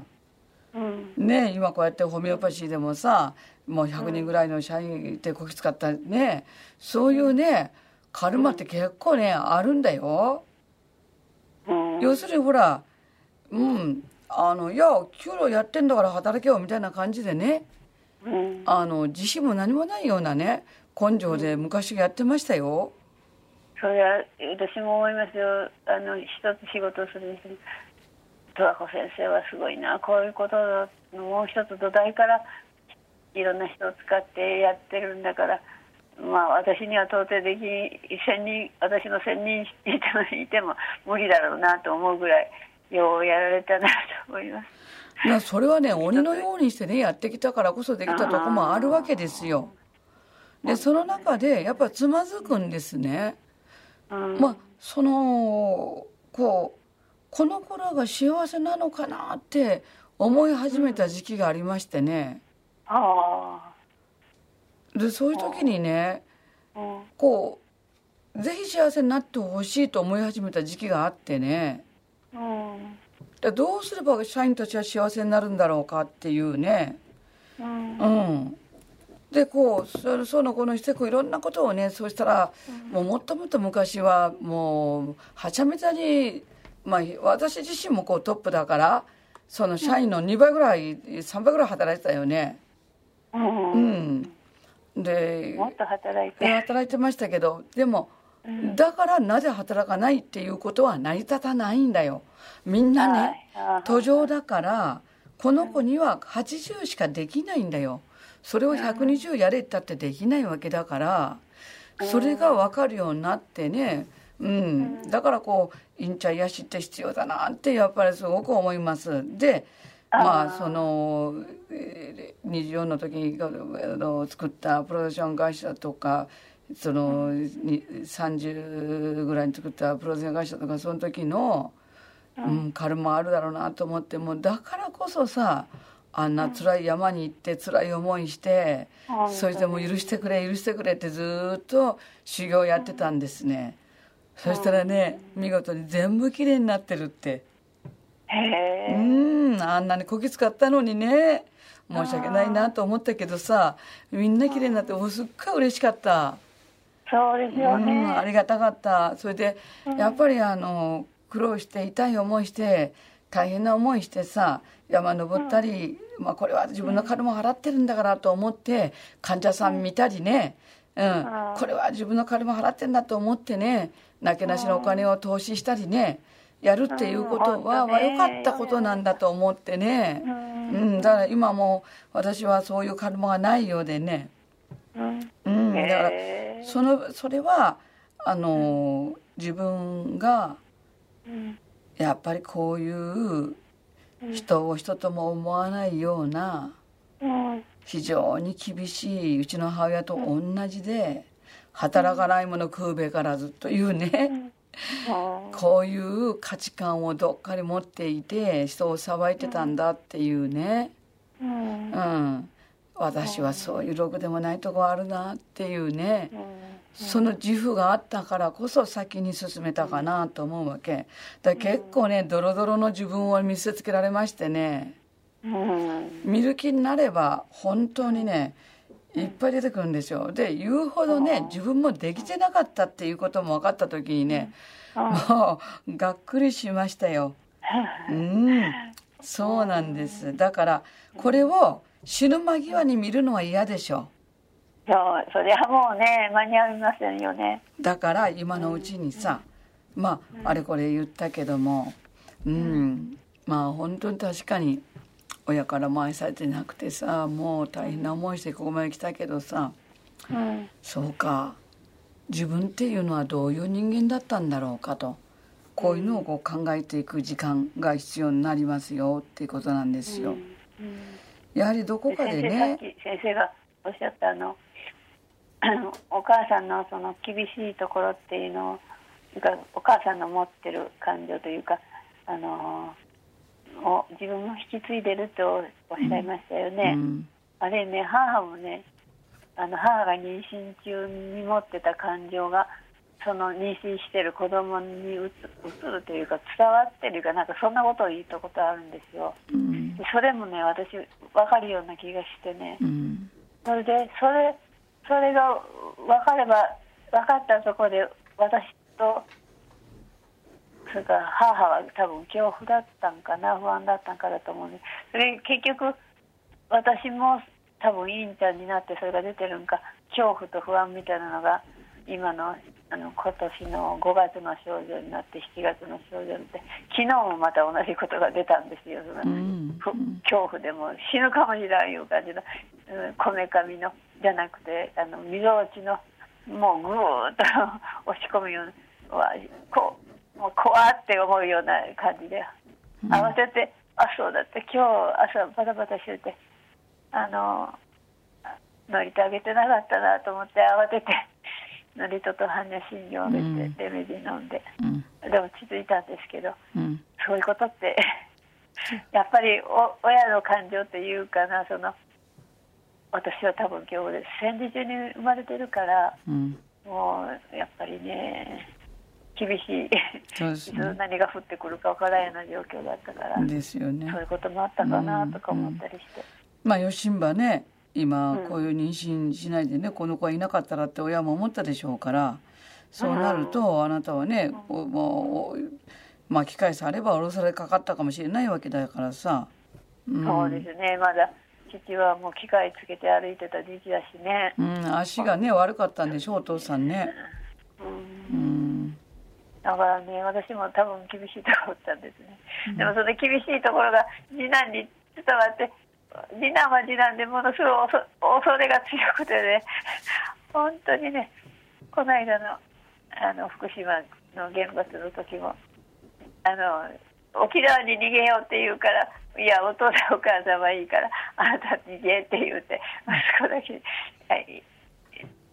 うん、ね今こうやってホメオパシーでもさもう100人ぐらいの社員でこき使ったね。そういうねカルマって結構ねあるんだよ。うん、要するにほらうんあのいや給料やってんだから働けよみたいな感じでね、うん、あの自信も何もないようなね根性で昔やってましたよ。それは私も思いますよ。あの一つ仕事をするに十和子先生はすごいな。こういうことのもう一つ土台からいろんな人を使ってやってるんだからまあ私には到底でき千人私の千人いてもいても無理だろうなと思うぐらいようやられたなと思います。まあそれはね鬼のようにしてねやってきたからこそできたとこもあるわけですよ。でその中でやっぱつまずくんですね。まあそのこうこの子らが幸せなのかなって思い始めた時期がありましてね。ああでそういう時にね、こうぜひ幸せになってほしいと思い始めた時期があってね。うん、どうすれば社員たちは幸せになるんだろうかっていうね。うん、うんでこうそその子のしてこういろんなことをねそうしたら、もうもっともっと昔はもうはちゃめちゃに、まあ、私自身もこうトップだからその社員の2倍ぐらい、3倍ぐらい働いてたよね。うん、でもっと働いて。働いてましたけどでも、うん、だからなぜ働かないっていうことは成り立たないんだよ。みんなね途上だからこの子には80しかできないんだよ。それを120やれったってできないわけだからそれが分かるようになってねうん、だからこうインチャ癒しって必要だなってやっぱりすごく思います。でまあその24の時に作ったプロダクション会社とかその30ぐらいに作ったプロダクション会社とかその時の、うん、カルマあるだろうなと思ってもだからこそさあんな辛い山に行って辛い思いして、それでも許してくれ許してくれってずっと修行やってたんですね、そしたらね見事に全部きれいになってるってへえうんあんなにこき使ったのにね。申し訳ないなと思ったけどさみんなきれいになってすっごい嬉しかった。そうですよね、うん、ありがたかった。それで、やっぱりあの苦労して痛い思いして大変な思いしてさ山登ったり、まあ、これは自分の金も払ってるんだからと思って患者さん見たりね、うん、これは自分の金も払ってんだと思ってね。なけなしのお金を投資したりねやるっていうことは、うん本当ね。良かったことなんだと思ってね、ううん、だから今も私はそういう金がないようでね、うん。うん、だからそのそれはあの自分がうん。やっぱりこういう人を人とも思わないようなうん。非常に厳しいうちの母親と同じで働かないもの食うべからずというね こういう価値観をどっかに持っていて人を裁いてたんだっていうね。うん。うん。私はそういうろくでもないとこあるなっていうね。うんその自負があったからこそ先に進めたかなと思うわけ。だ結構ねドロドロの自分を見せつけられましてね。うん。見る気になれば本当にねいっぱい出てくるんですよ。で言うほどね自分もできてなかったっていうことも分かった時にねもうがっくりしましたよ。うん。そうなんです。だからこれを死ぬ間際に見るのは嫌でしょ。そうそれはもうね間に合いませんよね。だから今のうちにさまああれこれ言ったけどもうん。まあ本当に確かに親からも愛されてなくてさもう大変な思いしてここまで来たけどさうんそうか。自分っていうのはどういう人間だったんだろうかと。こういうのをこう考えていく時間が必要になりますよっていうことなんですよ。やはりどこかで先生さっねき先生がおっしゃったあのお母さんのその厳しいところっていうのをお母さんの持ってる感情というかあのを自分も引き継いでるとおっしゃいましたよね。うんあれね母もねあの母が妊娠中に持ってた感情がその妊娠してる子供にうつ移るというか伝わってるかなんかそんなことを言ったことあるんですよ。うんでそれもね私分かるような気がしてねうんそれでそれそれが分かれば分かったところで私とそれから母は多分恐怖だったんかな不安だったんかだと思うんでそれ結局私も多分インちゃんになってそれが出てるんか恐怖と不安みたいなのが今のあの今年の5月の症状になって7月の症状になって昨日もまた同じことが出たんですよ。そのうんふ恐怖でも死ぬかもしれないいう感じのこめかみのじゃなくてあのみぞおちのもうぐーっと 押し込むようなわこうもう怖って思うような感じで。慌てて、あそうだって今日朝バタバタしててあの乗りてあげてなかったなと思って慌てて ノリとと般若心経を出うんてレメディ飲んで、うん。で落ち着いたんですけど。うん。そういうことって やっぱりお親の感情っていうかなその私は多分今日戦時中に生まれてるからうん。もうやっぱりね厳しい。そうですね。何が降ってくるかわからんような状況だったから、ですよね。そういうこともあったかなとか思ったりして、まあ吉んばね今うん。こういう妊娠しないでねこの子はいなかったらって親も思ったでしょうからそうなるとあなたはねおもう巻き返されば降ろされかかったかもしれないわけだからさ、うん。そうですね。まだ父はもう機械つけて歩いてた時期だしね、うん、足がね悪かったんでしょうお父さんね。うん。うんだからね、私も多分厳しいところだったんですね。でもその厳しいところが次男に伝わって、次男は次男でものすごい恐恐れが強くてね、本当にね、この間のあの福島の原発の時も、あの沖縄に逃げようって言うから、いや、お父さんお母さんはいいから、あなた逃げって言うて、息子だけ、はい、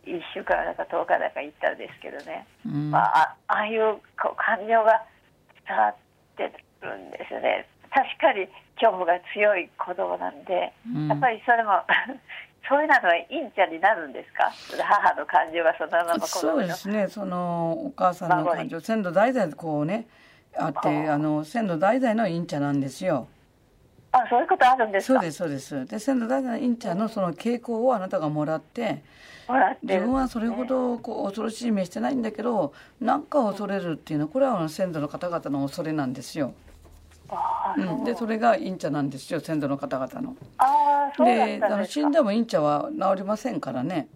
1週間だか10日だか行ったんですけどね。うん。まあ、あああいうこう感情が伝わってるんですよね。確かに恐怖が強い子供なんで、うん。やっぱりそれも そういうのはいいんちゃんになるんですか？母の感情がそのまま子そうですね。そのお母さんの感情先祖代々こうねあってあの先祖代々のインチャなんですよ。あそういうことあるんですか？そうですそうです。で先祖代々のインチャのその傾向をあなたがもらってもらって。自る分はそれほどこう恐ろしい目してないんだけどなんか恐れるっていうのはこれは先祖の方々の恐れなんですよ、うん、でそれがインチャなんですよ先祖の方々の。あーそうだであの死んでもインチャは治りませんからね。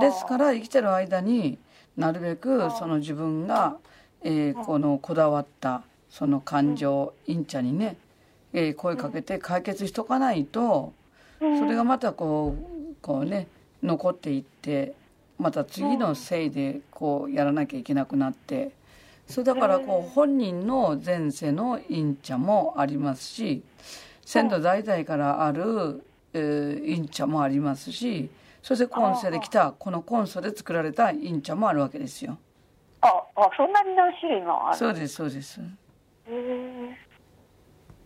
ですから生きてる間になるべくその自分が、えーこのこだわったその感情インチャにね、えー声かけて解決しとかないとそれがまたこうこうね残っていってまた次のせいでこうやらなきゃいけなくなってそれだからこう本人の前世のインチャもありますし先祖代々からある、えーインチャもありますしそして今世で来たこの今世で作られたインチャもあるわけですよ。ああそんなに何種類もあるそうですそうです。へえ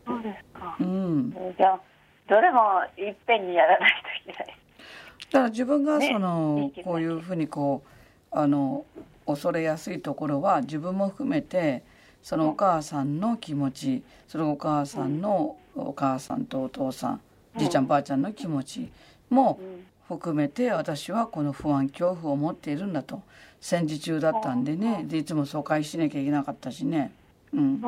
そうですか、うん。じゃあどれもいっぺんにやらないといけないだから自分がねその、いい気分こういうふうにこうあの恐れやすいところは自分も含めてそのお母さんの気持ちそのお母さんのお母さんとお父さんじいちゃんばあちゃんの気持ちもうん。含めて私はこの不安恐怖を持っているんだと。戦時中だったんでね。でいつも疎開しなきゃいけなかったしね。うん、うん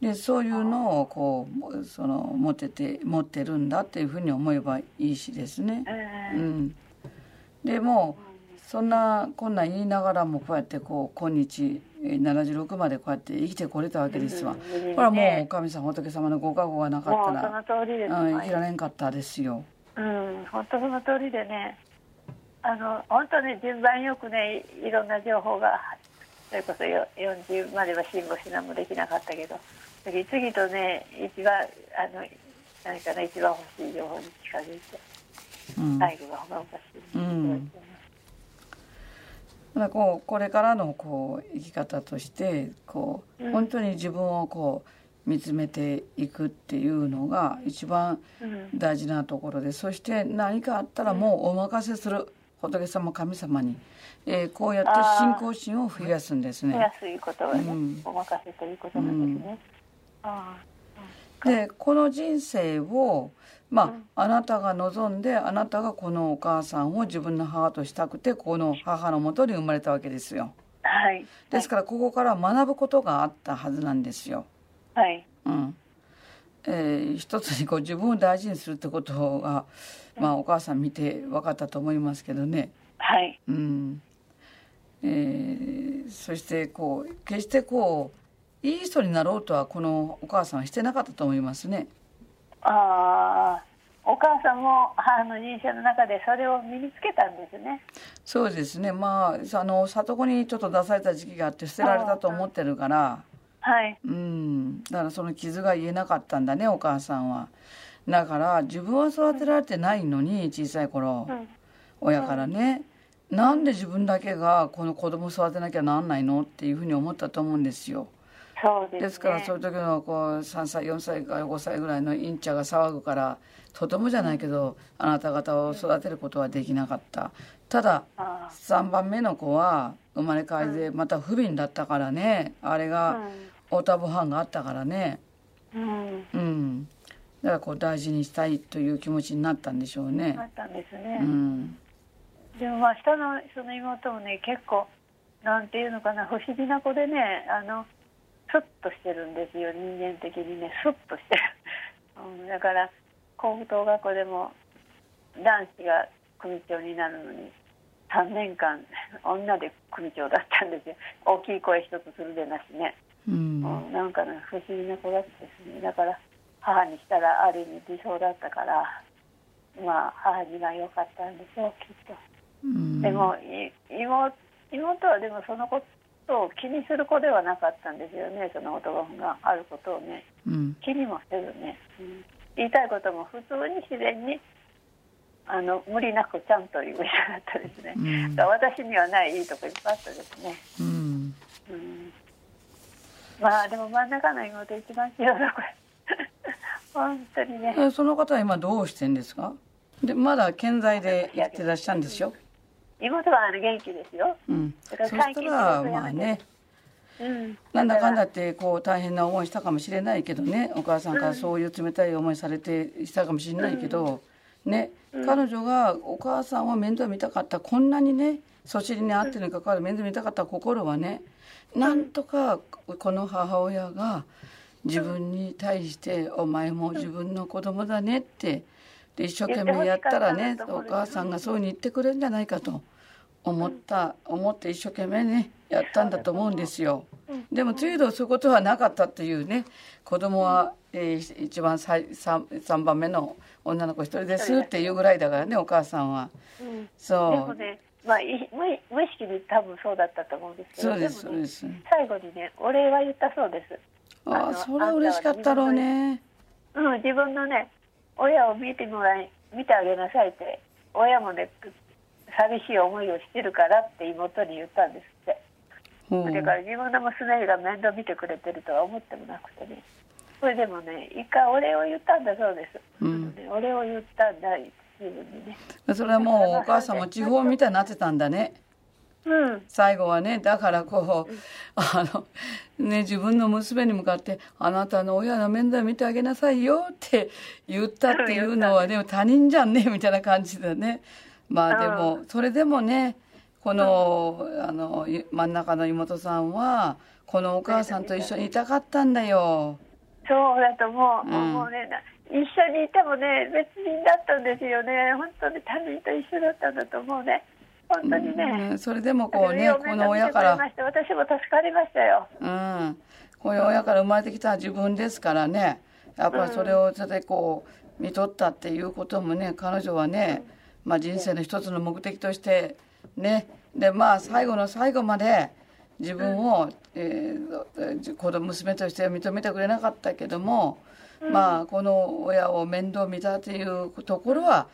でそういうのをこうその持ってて持ってるんだっていうふうに思えばいいしですね。えーうん、でもそんなこんなん言いながらもこうやってこう今日えー76までこうやって生きてこれたわけですわ。うんうんこれはもう神様仏様のご加護がなかったら、その通りです、うん、生きられんかったですよ。うん、本当その通りでね、あの本当に順番よくね、いいろんな情報が、それこそよ40までは辛抱しなんもできなかったけど、次々とね、一番、あの、何かな、一番欲しい情報に近づいて、うん、最後がほがおかしい。うん。だこうこれからのこう生き方としてこううん。本当に自分をこう見つめていくっていうのが一番うん。大事なところでそして何かあったらもうお任せする。仏様神様に、えーこうやって信仰心を増やすんですね。安いことはね、うん。お任せということなんですね。あでこの人生をまあ、うんあなたが望んであなたがこのお母さんを自分の母としたくてこの母のもとに生まれたわけですよ。あはい。ですからここから学ぶことがあったはずなんですよ。はい。うんえー一つにこう自分を大事にするってことが、まあ、お母さん見て分かったと思いますけどね。はい。うんえーそしてこう決してこういい人になろうとはこのお母さんはしてなかったと思いますね。ああ、お母さんも母の人生の中でそれを身につけたんですね。そうですねまああの里子にちょっと出された時期があって捨てられたと思ってるから。はい。うん、だからその傷が言えなかったんだねお母さんはだから自分は育てられてないのに小さい頃うん。親からねなんで自分だけがこの子供育てなきゃなんないのっていうふうに思ったと思うんですよそうですね。ですからそういう時のこう3歳4歳か5歳ぐらいのインチャが騒ぐからとてもじゃないけどあなた方を育てることはできなかったただあ3番目の子は生まれ変わりでまた不憫だったからねあれあがオタブハンがあったからねうん。うん。うん、だからこう大事にしたいという気持ちになったんでしょうねあ。ったんですうね。ん、でもまあ下のその妹もね結構なんていうのかな不思議な子でねあのスッとしてるんですよ。人間的にねスッとしてる、うん、だから高等学校でも男子が組長になるのに3年間女で組長だったんですよ。大きい声一つするでなしね、ううん。ん、なんかね不思議な子だったですね。だから母にしたらある意味理想だったからまあ母には良かったんでしょうきっと。うん、でもい妹妹はでもそのことを気にする子ではなかったんですよねその男があることをね。うん、気にもせずね、うん。言いたいことも普通に自然にあの無理なくちゃんと言う人だったですね、うん。私にはないいいとこいっぱいあったですね、うん、うん、まあでも真ん中の妹一番違うなこれ 本当にね。えその方は今どうしてんですか？でまだ健在で生きてらっしゃるんですよ。妹は元気ですよ、うん、そだからしたらまあね。うん、なんだかんだだってこう大変な思いしたかもしれないけどね。お母さんからそういう冷たい思いされてしたかもしれないけど、ね。彼女がお母さんを面倒見たかったこんなにねそちりにあってるにかかわらず面倒見たかった心はねなんとかこの母親が自分に対して「お前も自分の子供だね」ってで一生懸命やったらねお母さんがそういうに言ってくれるんじゃないかと思った、思って一生懸命ねやったんだと思うんですよ。でも次度そういうことはなかったっていうね子供は、えー、一番 3, 3番目の女の子一人ですっていうぐらいだからねお母さんは。う。ん、そうでもねまあ、無無意識に多分そうだったと思うんですけどそうですそうです、最後にねお礼は言ったそうです。ああそれは嬉しかったろうねうん自分のね親を見てもらい見てあげなさいって親もね寂しい思いをしてるからって妹に言ったんですって、うん、だから自分の娘が面倒見てくれてるとは思ってもなくてね。それでもね一回お礼を言ったんだそうです、うん、ね、お礼を言ったんだ自分にね。それはもうお母さんも 地方みたいになってたんだね。うん、最後はねだからこう、あのね自分の娘に向かって「あなたの親の面倒見てあげなさいよ」って言ったっていうのはでも他人じゃんねみたいな感じでねまあでもそれでもねこのあの真ん中の妹さんはこのお母さんと一緒にいたかったんだよ。そうだと思う、うん、もうね一緒にいてもね別人だったんですよね。本当に他人と一緒だったんだと思うね。本当にね、うん、それでもこうねこの親から私も助かりましたよ。うん。こういう親から生まれてきた自分ですからねやっぱりそれをそれでこう見とったっていうこともね彼女はね、まあ、人生の一つの目的としてね。でまあ最後の最後まで自分を、えー、子供娘として認めてくれなかったけども、まあこの親を面倒見たというところは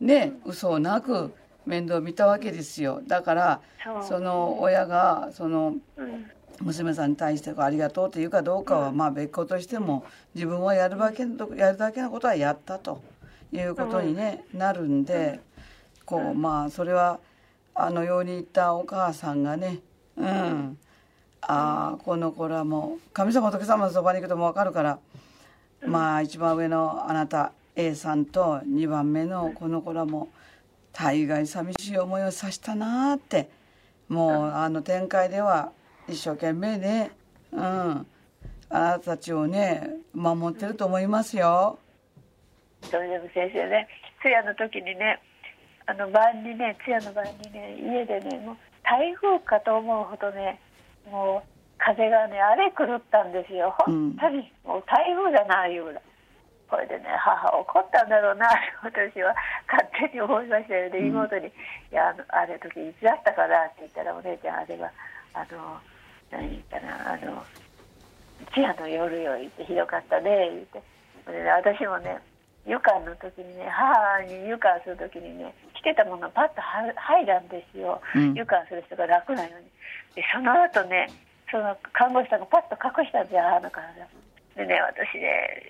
ね嘘をなく面倒見たわけですよ。だからその親がその娘さんに対してありがとうというかどうかはまあ別個としても自分はやるだけやるだけのことはやったということに、ね、なるんでこうまあそれはあのように言ったお母さんがねうん。ああこの子らも神様仏様のそばに行くとも分かるからまあ一番上のあなた A さんと2番目のこの子らも大概寂しい思いをさしたなってもうあの展開では一生懸命ねうん。あなたたちをね守ってると思いますよ。それでも先生ね通夜の時にねあの晩にね通夜の晩にね家でねもう台風かと思うほどねもう風がね荒れ狂ったんですよ。本当に、もう台風だないうぐらいこれでね母怒ったんだろうな私は。勝手に思いましたよね、妹に「いやあのあれ時いつだったかな」って言ったらお姉ちゃんあれはあの何言ったなあの「通夜の夜よ」言ってひどかったね言って。で、ね、私もね湯館の時にね母に湯館する時にね着てたものパッと入らんですよ、うん、湯館する人が楽なように。でその後ねその看護師さんがパッと隠したんですよ母の体。でね私ね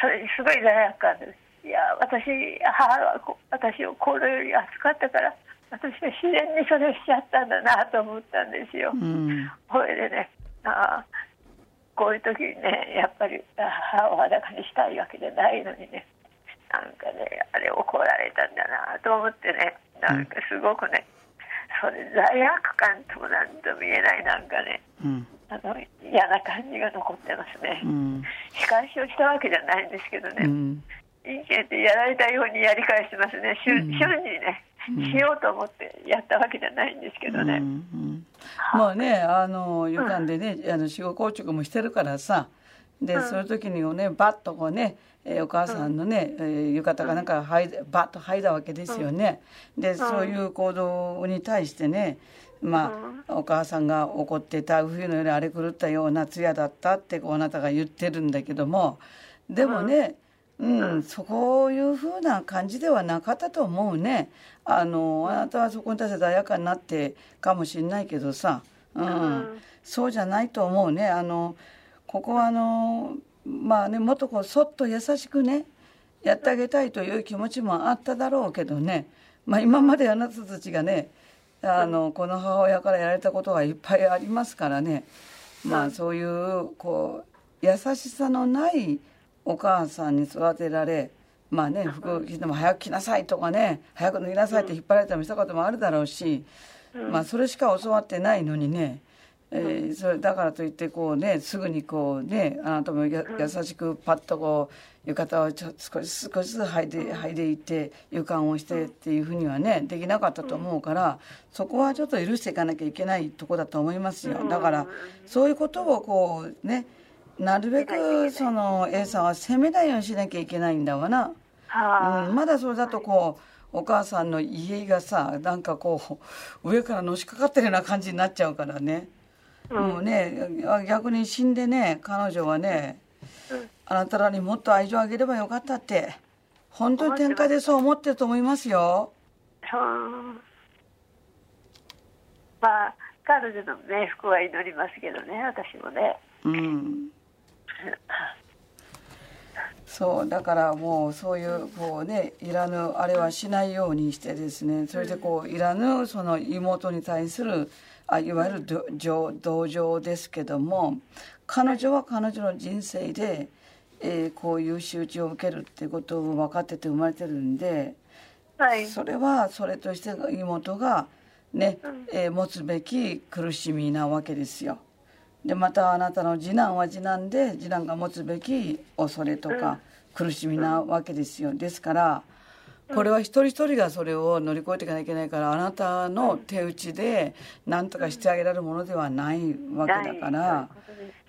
それすごい罪悪感です。いや私母は私をこれより熱かったから私は自然にそれをしちゃったんだなと思ったんですよ、うん、それでねああこういう時にねやっぱり母を裸にしたいわけじゃないのにねなんかねあれ怒られたんだなと思ってね。なんかすごくね、それ罪悪感とも何とも言えないなんかね、うん、あの嫌な感じが残ってますね、うん、仕返しをしたわけじゃないんですけどね、うん、人間ってやられたようにやり返してますね。瞬時にね、しようと思ってやったわけじゃないんですけどね、まあねあの床ん。でね、あの死後硬直もしてるからさで、そういう時にねバッとこうねえー、お母さんのね、えー、浴衣がなんかはいバッと剥いだわけですよね。でそういう行動に対してねまあ、お母さんが怒ってた冬の夜荒れ狂ったような艶だったってこうあなたが言ってるんだけどもでもね、うん、そういうふうな感じではなかったと思うね。あのあなたはそこに対して罪悪感になってかもしれないけどさ、うん、そうじゃないと思うね。あのここはあのまあねもっとこうそっと優しくねやってあげたいという気持ちもあっただろうけどね、まあ、今まであなたたちがねあのこの母親からやられたことがいっぱいありますからねまあそういうこう優しさのないお母さんに育てられまあね服着ても早く着なさいとかね早く脱ぎなさいって引っ張られたりしたこともあるだろうし、まあそれしか教わってないのにねえー、それだからといってこうねすぐにこうねあなたもや優しくパッとこう浴衣をちょ少し少しずつ履いて履いていって床感をしてっていうふうにはねできなかったと思うからそこはちょっと許していかなきゃいけないとこだと思いますよ。だからそういうことをこうねなるべくその A さんは責めないようにしなきゃいけないんだわな、うん、まだそれだとこうお母さんの家がさなんかこう上からのしかかってるような感じになっちゃうからね、うん、もうね逆に死んでね彼女はね、うん、あなたらにもっと愛情あげればよかったって本当に展開でそう思ってると思いますよ。まあ彼女の冥福は祈りますけどね私もね。うんそうだからもうそういうこうねいらぬあれはしないようにしてですねそれでこういらぬその妹に対するあいわゆる同情ですけども彼女は彼女の人生で、えー、こういう仕打ちを受けるっていうことを分かってて生まれてるんで、はい、それはそれとして妹がね、えー、持つべき苦しみなわけですよ。でまたあなたの次男は次男で次男が持つべき恐れとか苦しみなわけですよ。ですからこれは一人一人がそれを乗り越えていかなきゃいけないからあなたの手打ちで何とかしてあげられるものではないわけだから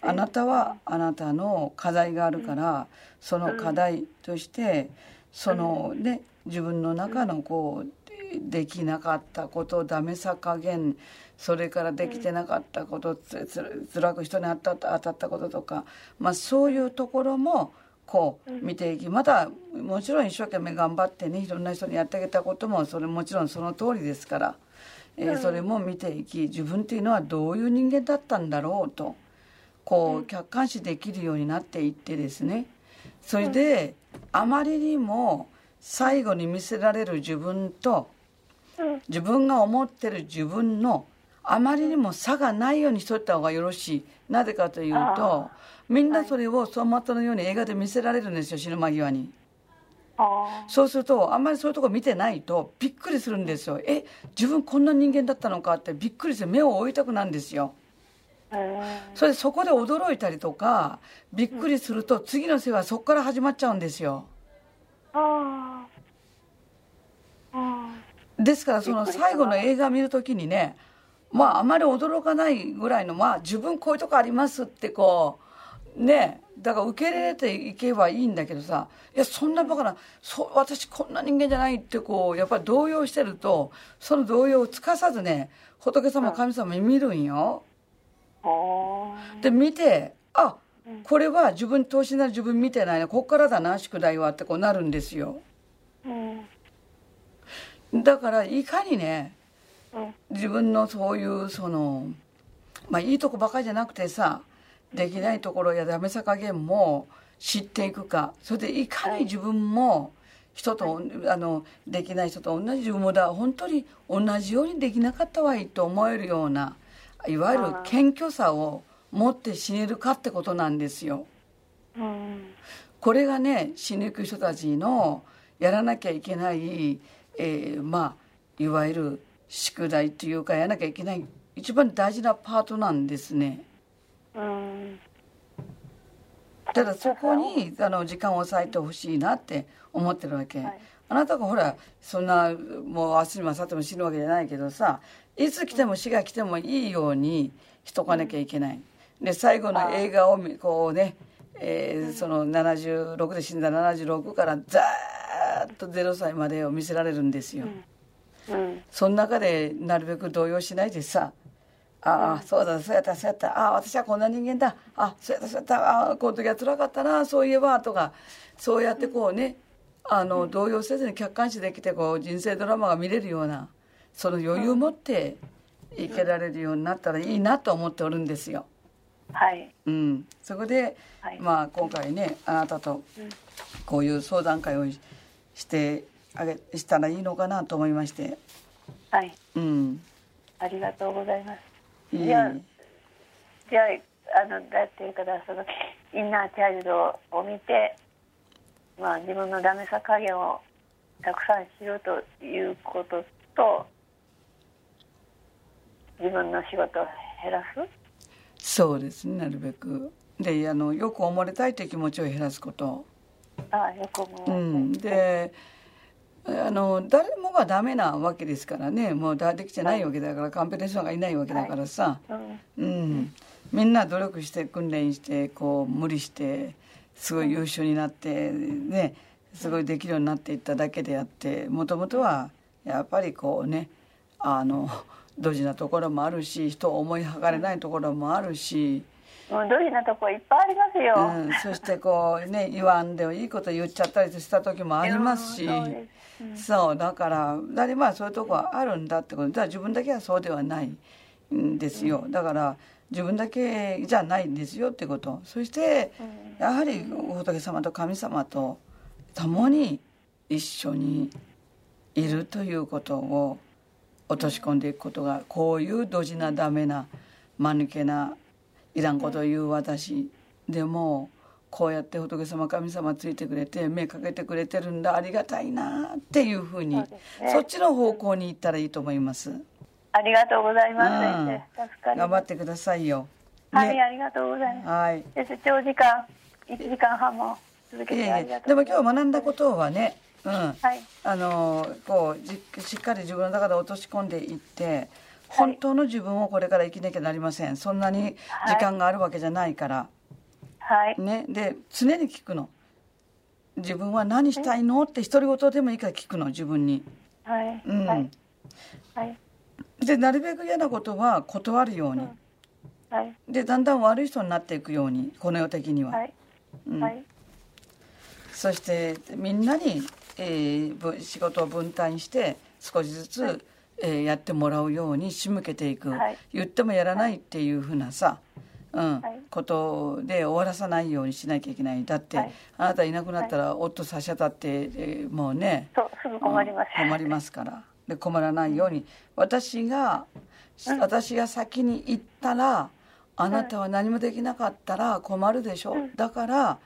あなたはあなたの課題があるからその課題としてそのね自分の中のこうできなかったことダメさ加減それからできてなかったことつらく人に当たった当たったこととか、まあ、そういうところもこう見ていきまたもちろん一生懸命頑張ってねいろんな人にやってあげたこともそれもちろんその通りですから、えー、それも見ていき自分っていうのはどういう人間だったんだろうとこう客観視できるようになっていってですねそれであまりにも最後に見せられる自分と自分が思ってる自分のあまりにも差がないようにしといた方がよろしい。なぜかというとみんなそれを走馬灯のように映画で見せられるんですよ死ぬ間際に。そうするとあんまりそういうとこ見てないとびっくりするんですよ。え自分こんな人間だったのかってびっくりして目を追いたくなるんですよ。それでそこで驚いたりとかびっくりすると次の世話そこから始まっちゃうんですよ。ですからその最後の映画見るときにねまああまり驚かないぐらいのまあ自分こういうとこありますってこうねだから受け入れていけばいいんだけどさいやそんなバカなそ私こんな人間じゃないってこうやっぱり動揺してるとその動揺をつかさずね仏様神様に見るんよ。で見てあこれは自分投資なら自分見てないなこっからだな宿題はってこうなるんですよ。だからいかにね自分のそういうそのまあいいとこばかりじゃなくてさできないところやダメさ加減も知っていくかそれでいかに自分も人とあのできない人と同じ自分もだ本当に同じようにできなかったわいと思えるようないわゆる謙虚さを持って死ねるかってことなんですよ。これがね死にゆく人たちのやらなきゃいけない、えー、まあいわゆる宿題というかやらなきゃいけない一番大事なパートなんですね。うん。ただそこにあの時間を割いてほしいなって思ってるわけ、はい、あなたがほらそんなもう明日にも明後日も死ぬわけじゃないけどさいつ来ても死が来てもいいようにしとかなきゃいけない、で最後の映画をこうね、えー、その76で死んだ76からザーッと0歳までを見せられるんですよ、うん。その中でなるべく動揺しないでさああそうだそうやったそうやった。ああ私はこんな人間だ。あそうやったそうやった。ああこの時はつらかったな。そういえばとかそうやってこうねあの動揺せずに客観視できてこう人生ドラマが見れるようなその余裕を持って生けられるようになったらいいなと思っておるんですよ。はい、うん、そこで、はい、まあ今回ねあなたとこういう相談会をしてあげしたらいいのかなと思いまして。はい、うん、ありがとうございますじゃあじゃああのだっていうかそのインナーチャイルドを見てまあ自分のダメさ加減をたくさん知るということと自分の仕事を減らす？そうですねなるべく。であのよく思われたいという気持ちを減らすこと。ああよく思います、うん、であの誰もがダメなわけですからね。もうだできてないわけだから完璧な人がいないわけだからさ、うんうん、みんな努力して訓練してこう無理してすごい優秀になってねすごいできるようになっていっただけであってもともとはやっぱりこうねあのドジなところもあるし人を思いはがれないところもあるし、もうドジなとこいっぱいありますよ、うん、そしてこうね言わんでもいいこと言っちゃったりした時もありますし。うんそそうだからだにまあそういうとこはあるんだってこと。だ自分だけはそうではないんですよ。だから自分だけじゃないんですよってこと。そしてやはり仏様と神様と共に一緒にいるということを落とし込んでいくことがこういうドジなダメな間抜けないらんことを言う私でもこうやって仏様神様ついてくれて目かけてくれてるんだありがたいなっていうふうにね。そっちの方向に行ったらいいと思います。ありがとうございます、うん。頑張ってくださいよ。はい、ねありがとうございます。はい。長時間1時間半も続けいてあえいえ。でもりがとうございます。今日学んだことはね、うん、はい。あのこうじしっかり自分の中で落とし込んでいって本当の自分をこれから生きなきゃなりません。そんなに時間があるわけじゃないから、はい。ね。で常に聞くの。自分は何したいの？って独り言でもいいから聞くの自分に、はい。うん。はい。はい。でなるべく嫌なことは断るように、はい。でだんだん悪い人になっていくようにこの世的には、はい。うん。はい。そしてみんなに、えーぶ仕事を分担して少しずつ、はい。えーやってもらうように仕向けていく、はい。言ってもやらない。っていうふうなさ、うん。はいことで終わらさないようにしなきゃいけない。だって、はい。あなたいなくなったら夫差し当たって、えーもうねそうすぐ困ります。うん困りますからで困らないように。私が、うん。私が先に行ったらあなたは何もできなかったら困るでしょ、うん。だから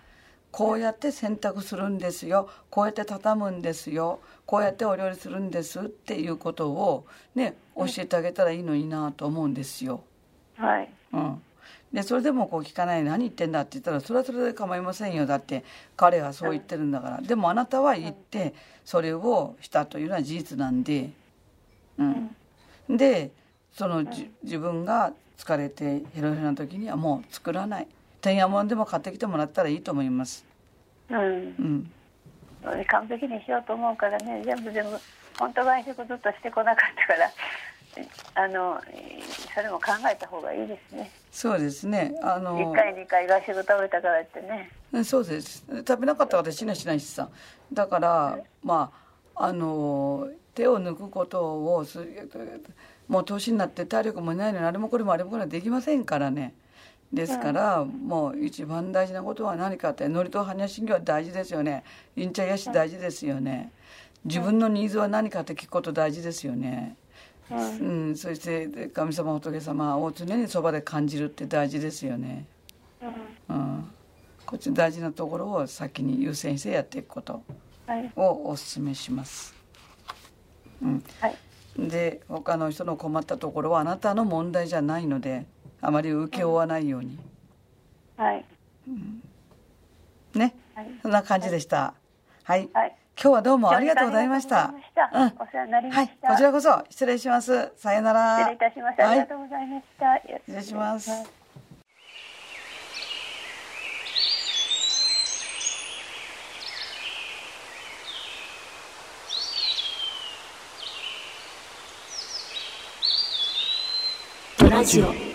こうやって洗濯するんですよ。こうやって畳むんですよ。こうやってお料理するんですっていうことをね教えてあげたらいいのになと思うんですよ。はい。うん、でそれでもこう聞かないで何言ってんだって言ったらそれはそれで構いませんよだって彼はそう言ってるんだから。でもあなたは言ってそれをしたというのは事実なんで、うん、でそのじ自分が疲れてヘロヘロな時にはもう作らない。てんやもんでも買ってきてもらったらいいと思います。うん。うん。完璧にしようと思うからね。全部全部本当外食ずっとしてこなかったからあのえーそれも考えた方がいいですね。そうですね。あの1回2回外食食べたからってね。うんそうです。食べなかったから死なしないしさ。だからまああの手を抜くことをすもう年になって体力もないのにあれもこれもあれもこれもできませんからね。ですから、もう一番大事なことは何かって祝詞と般若心経は大事ですよね。陰茶やし大事ですよね。自分のニーズは何かって聞くこと大事ですよね、うんうん、そしてで神様仏様を常にそばで感じるって大事ですよね。うん。うん、こっち大事なところを先に優先してやっていくことはい。をお勧めします。うん、はい。で他の人の困ったところはあなたの問題じゃないのであまり請け負わないように。はい。ね。はい。そんな感じでした。はい、はい今日はどうもありがとうございました。うございました。お世話になりまはい、したこちらこそ失礼します。さよなら。失礼いたしましたあはい。りがとうございました、失礼します。ラジオ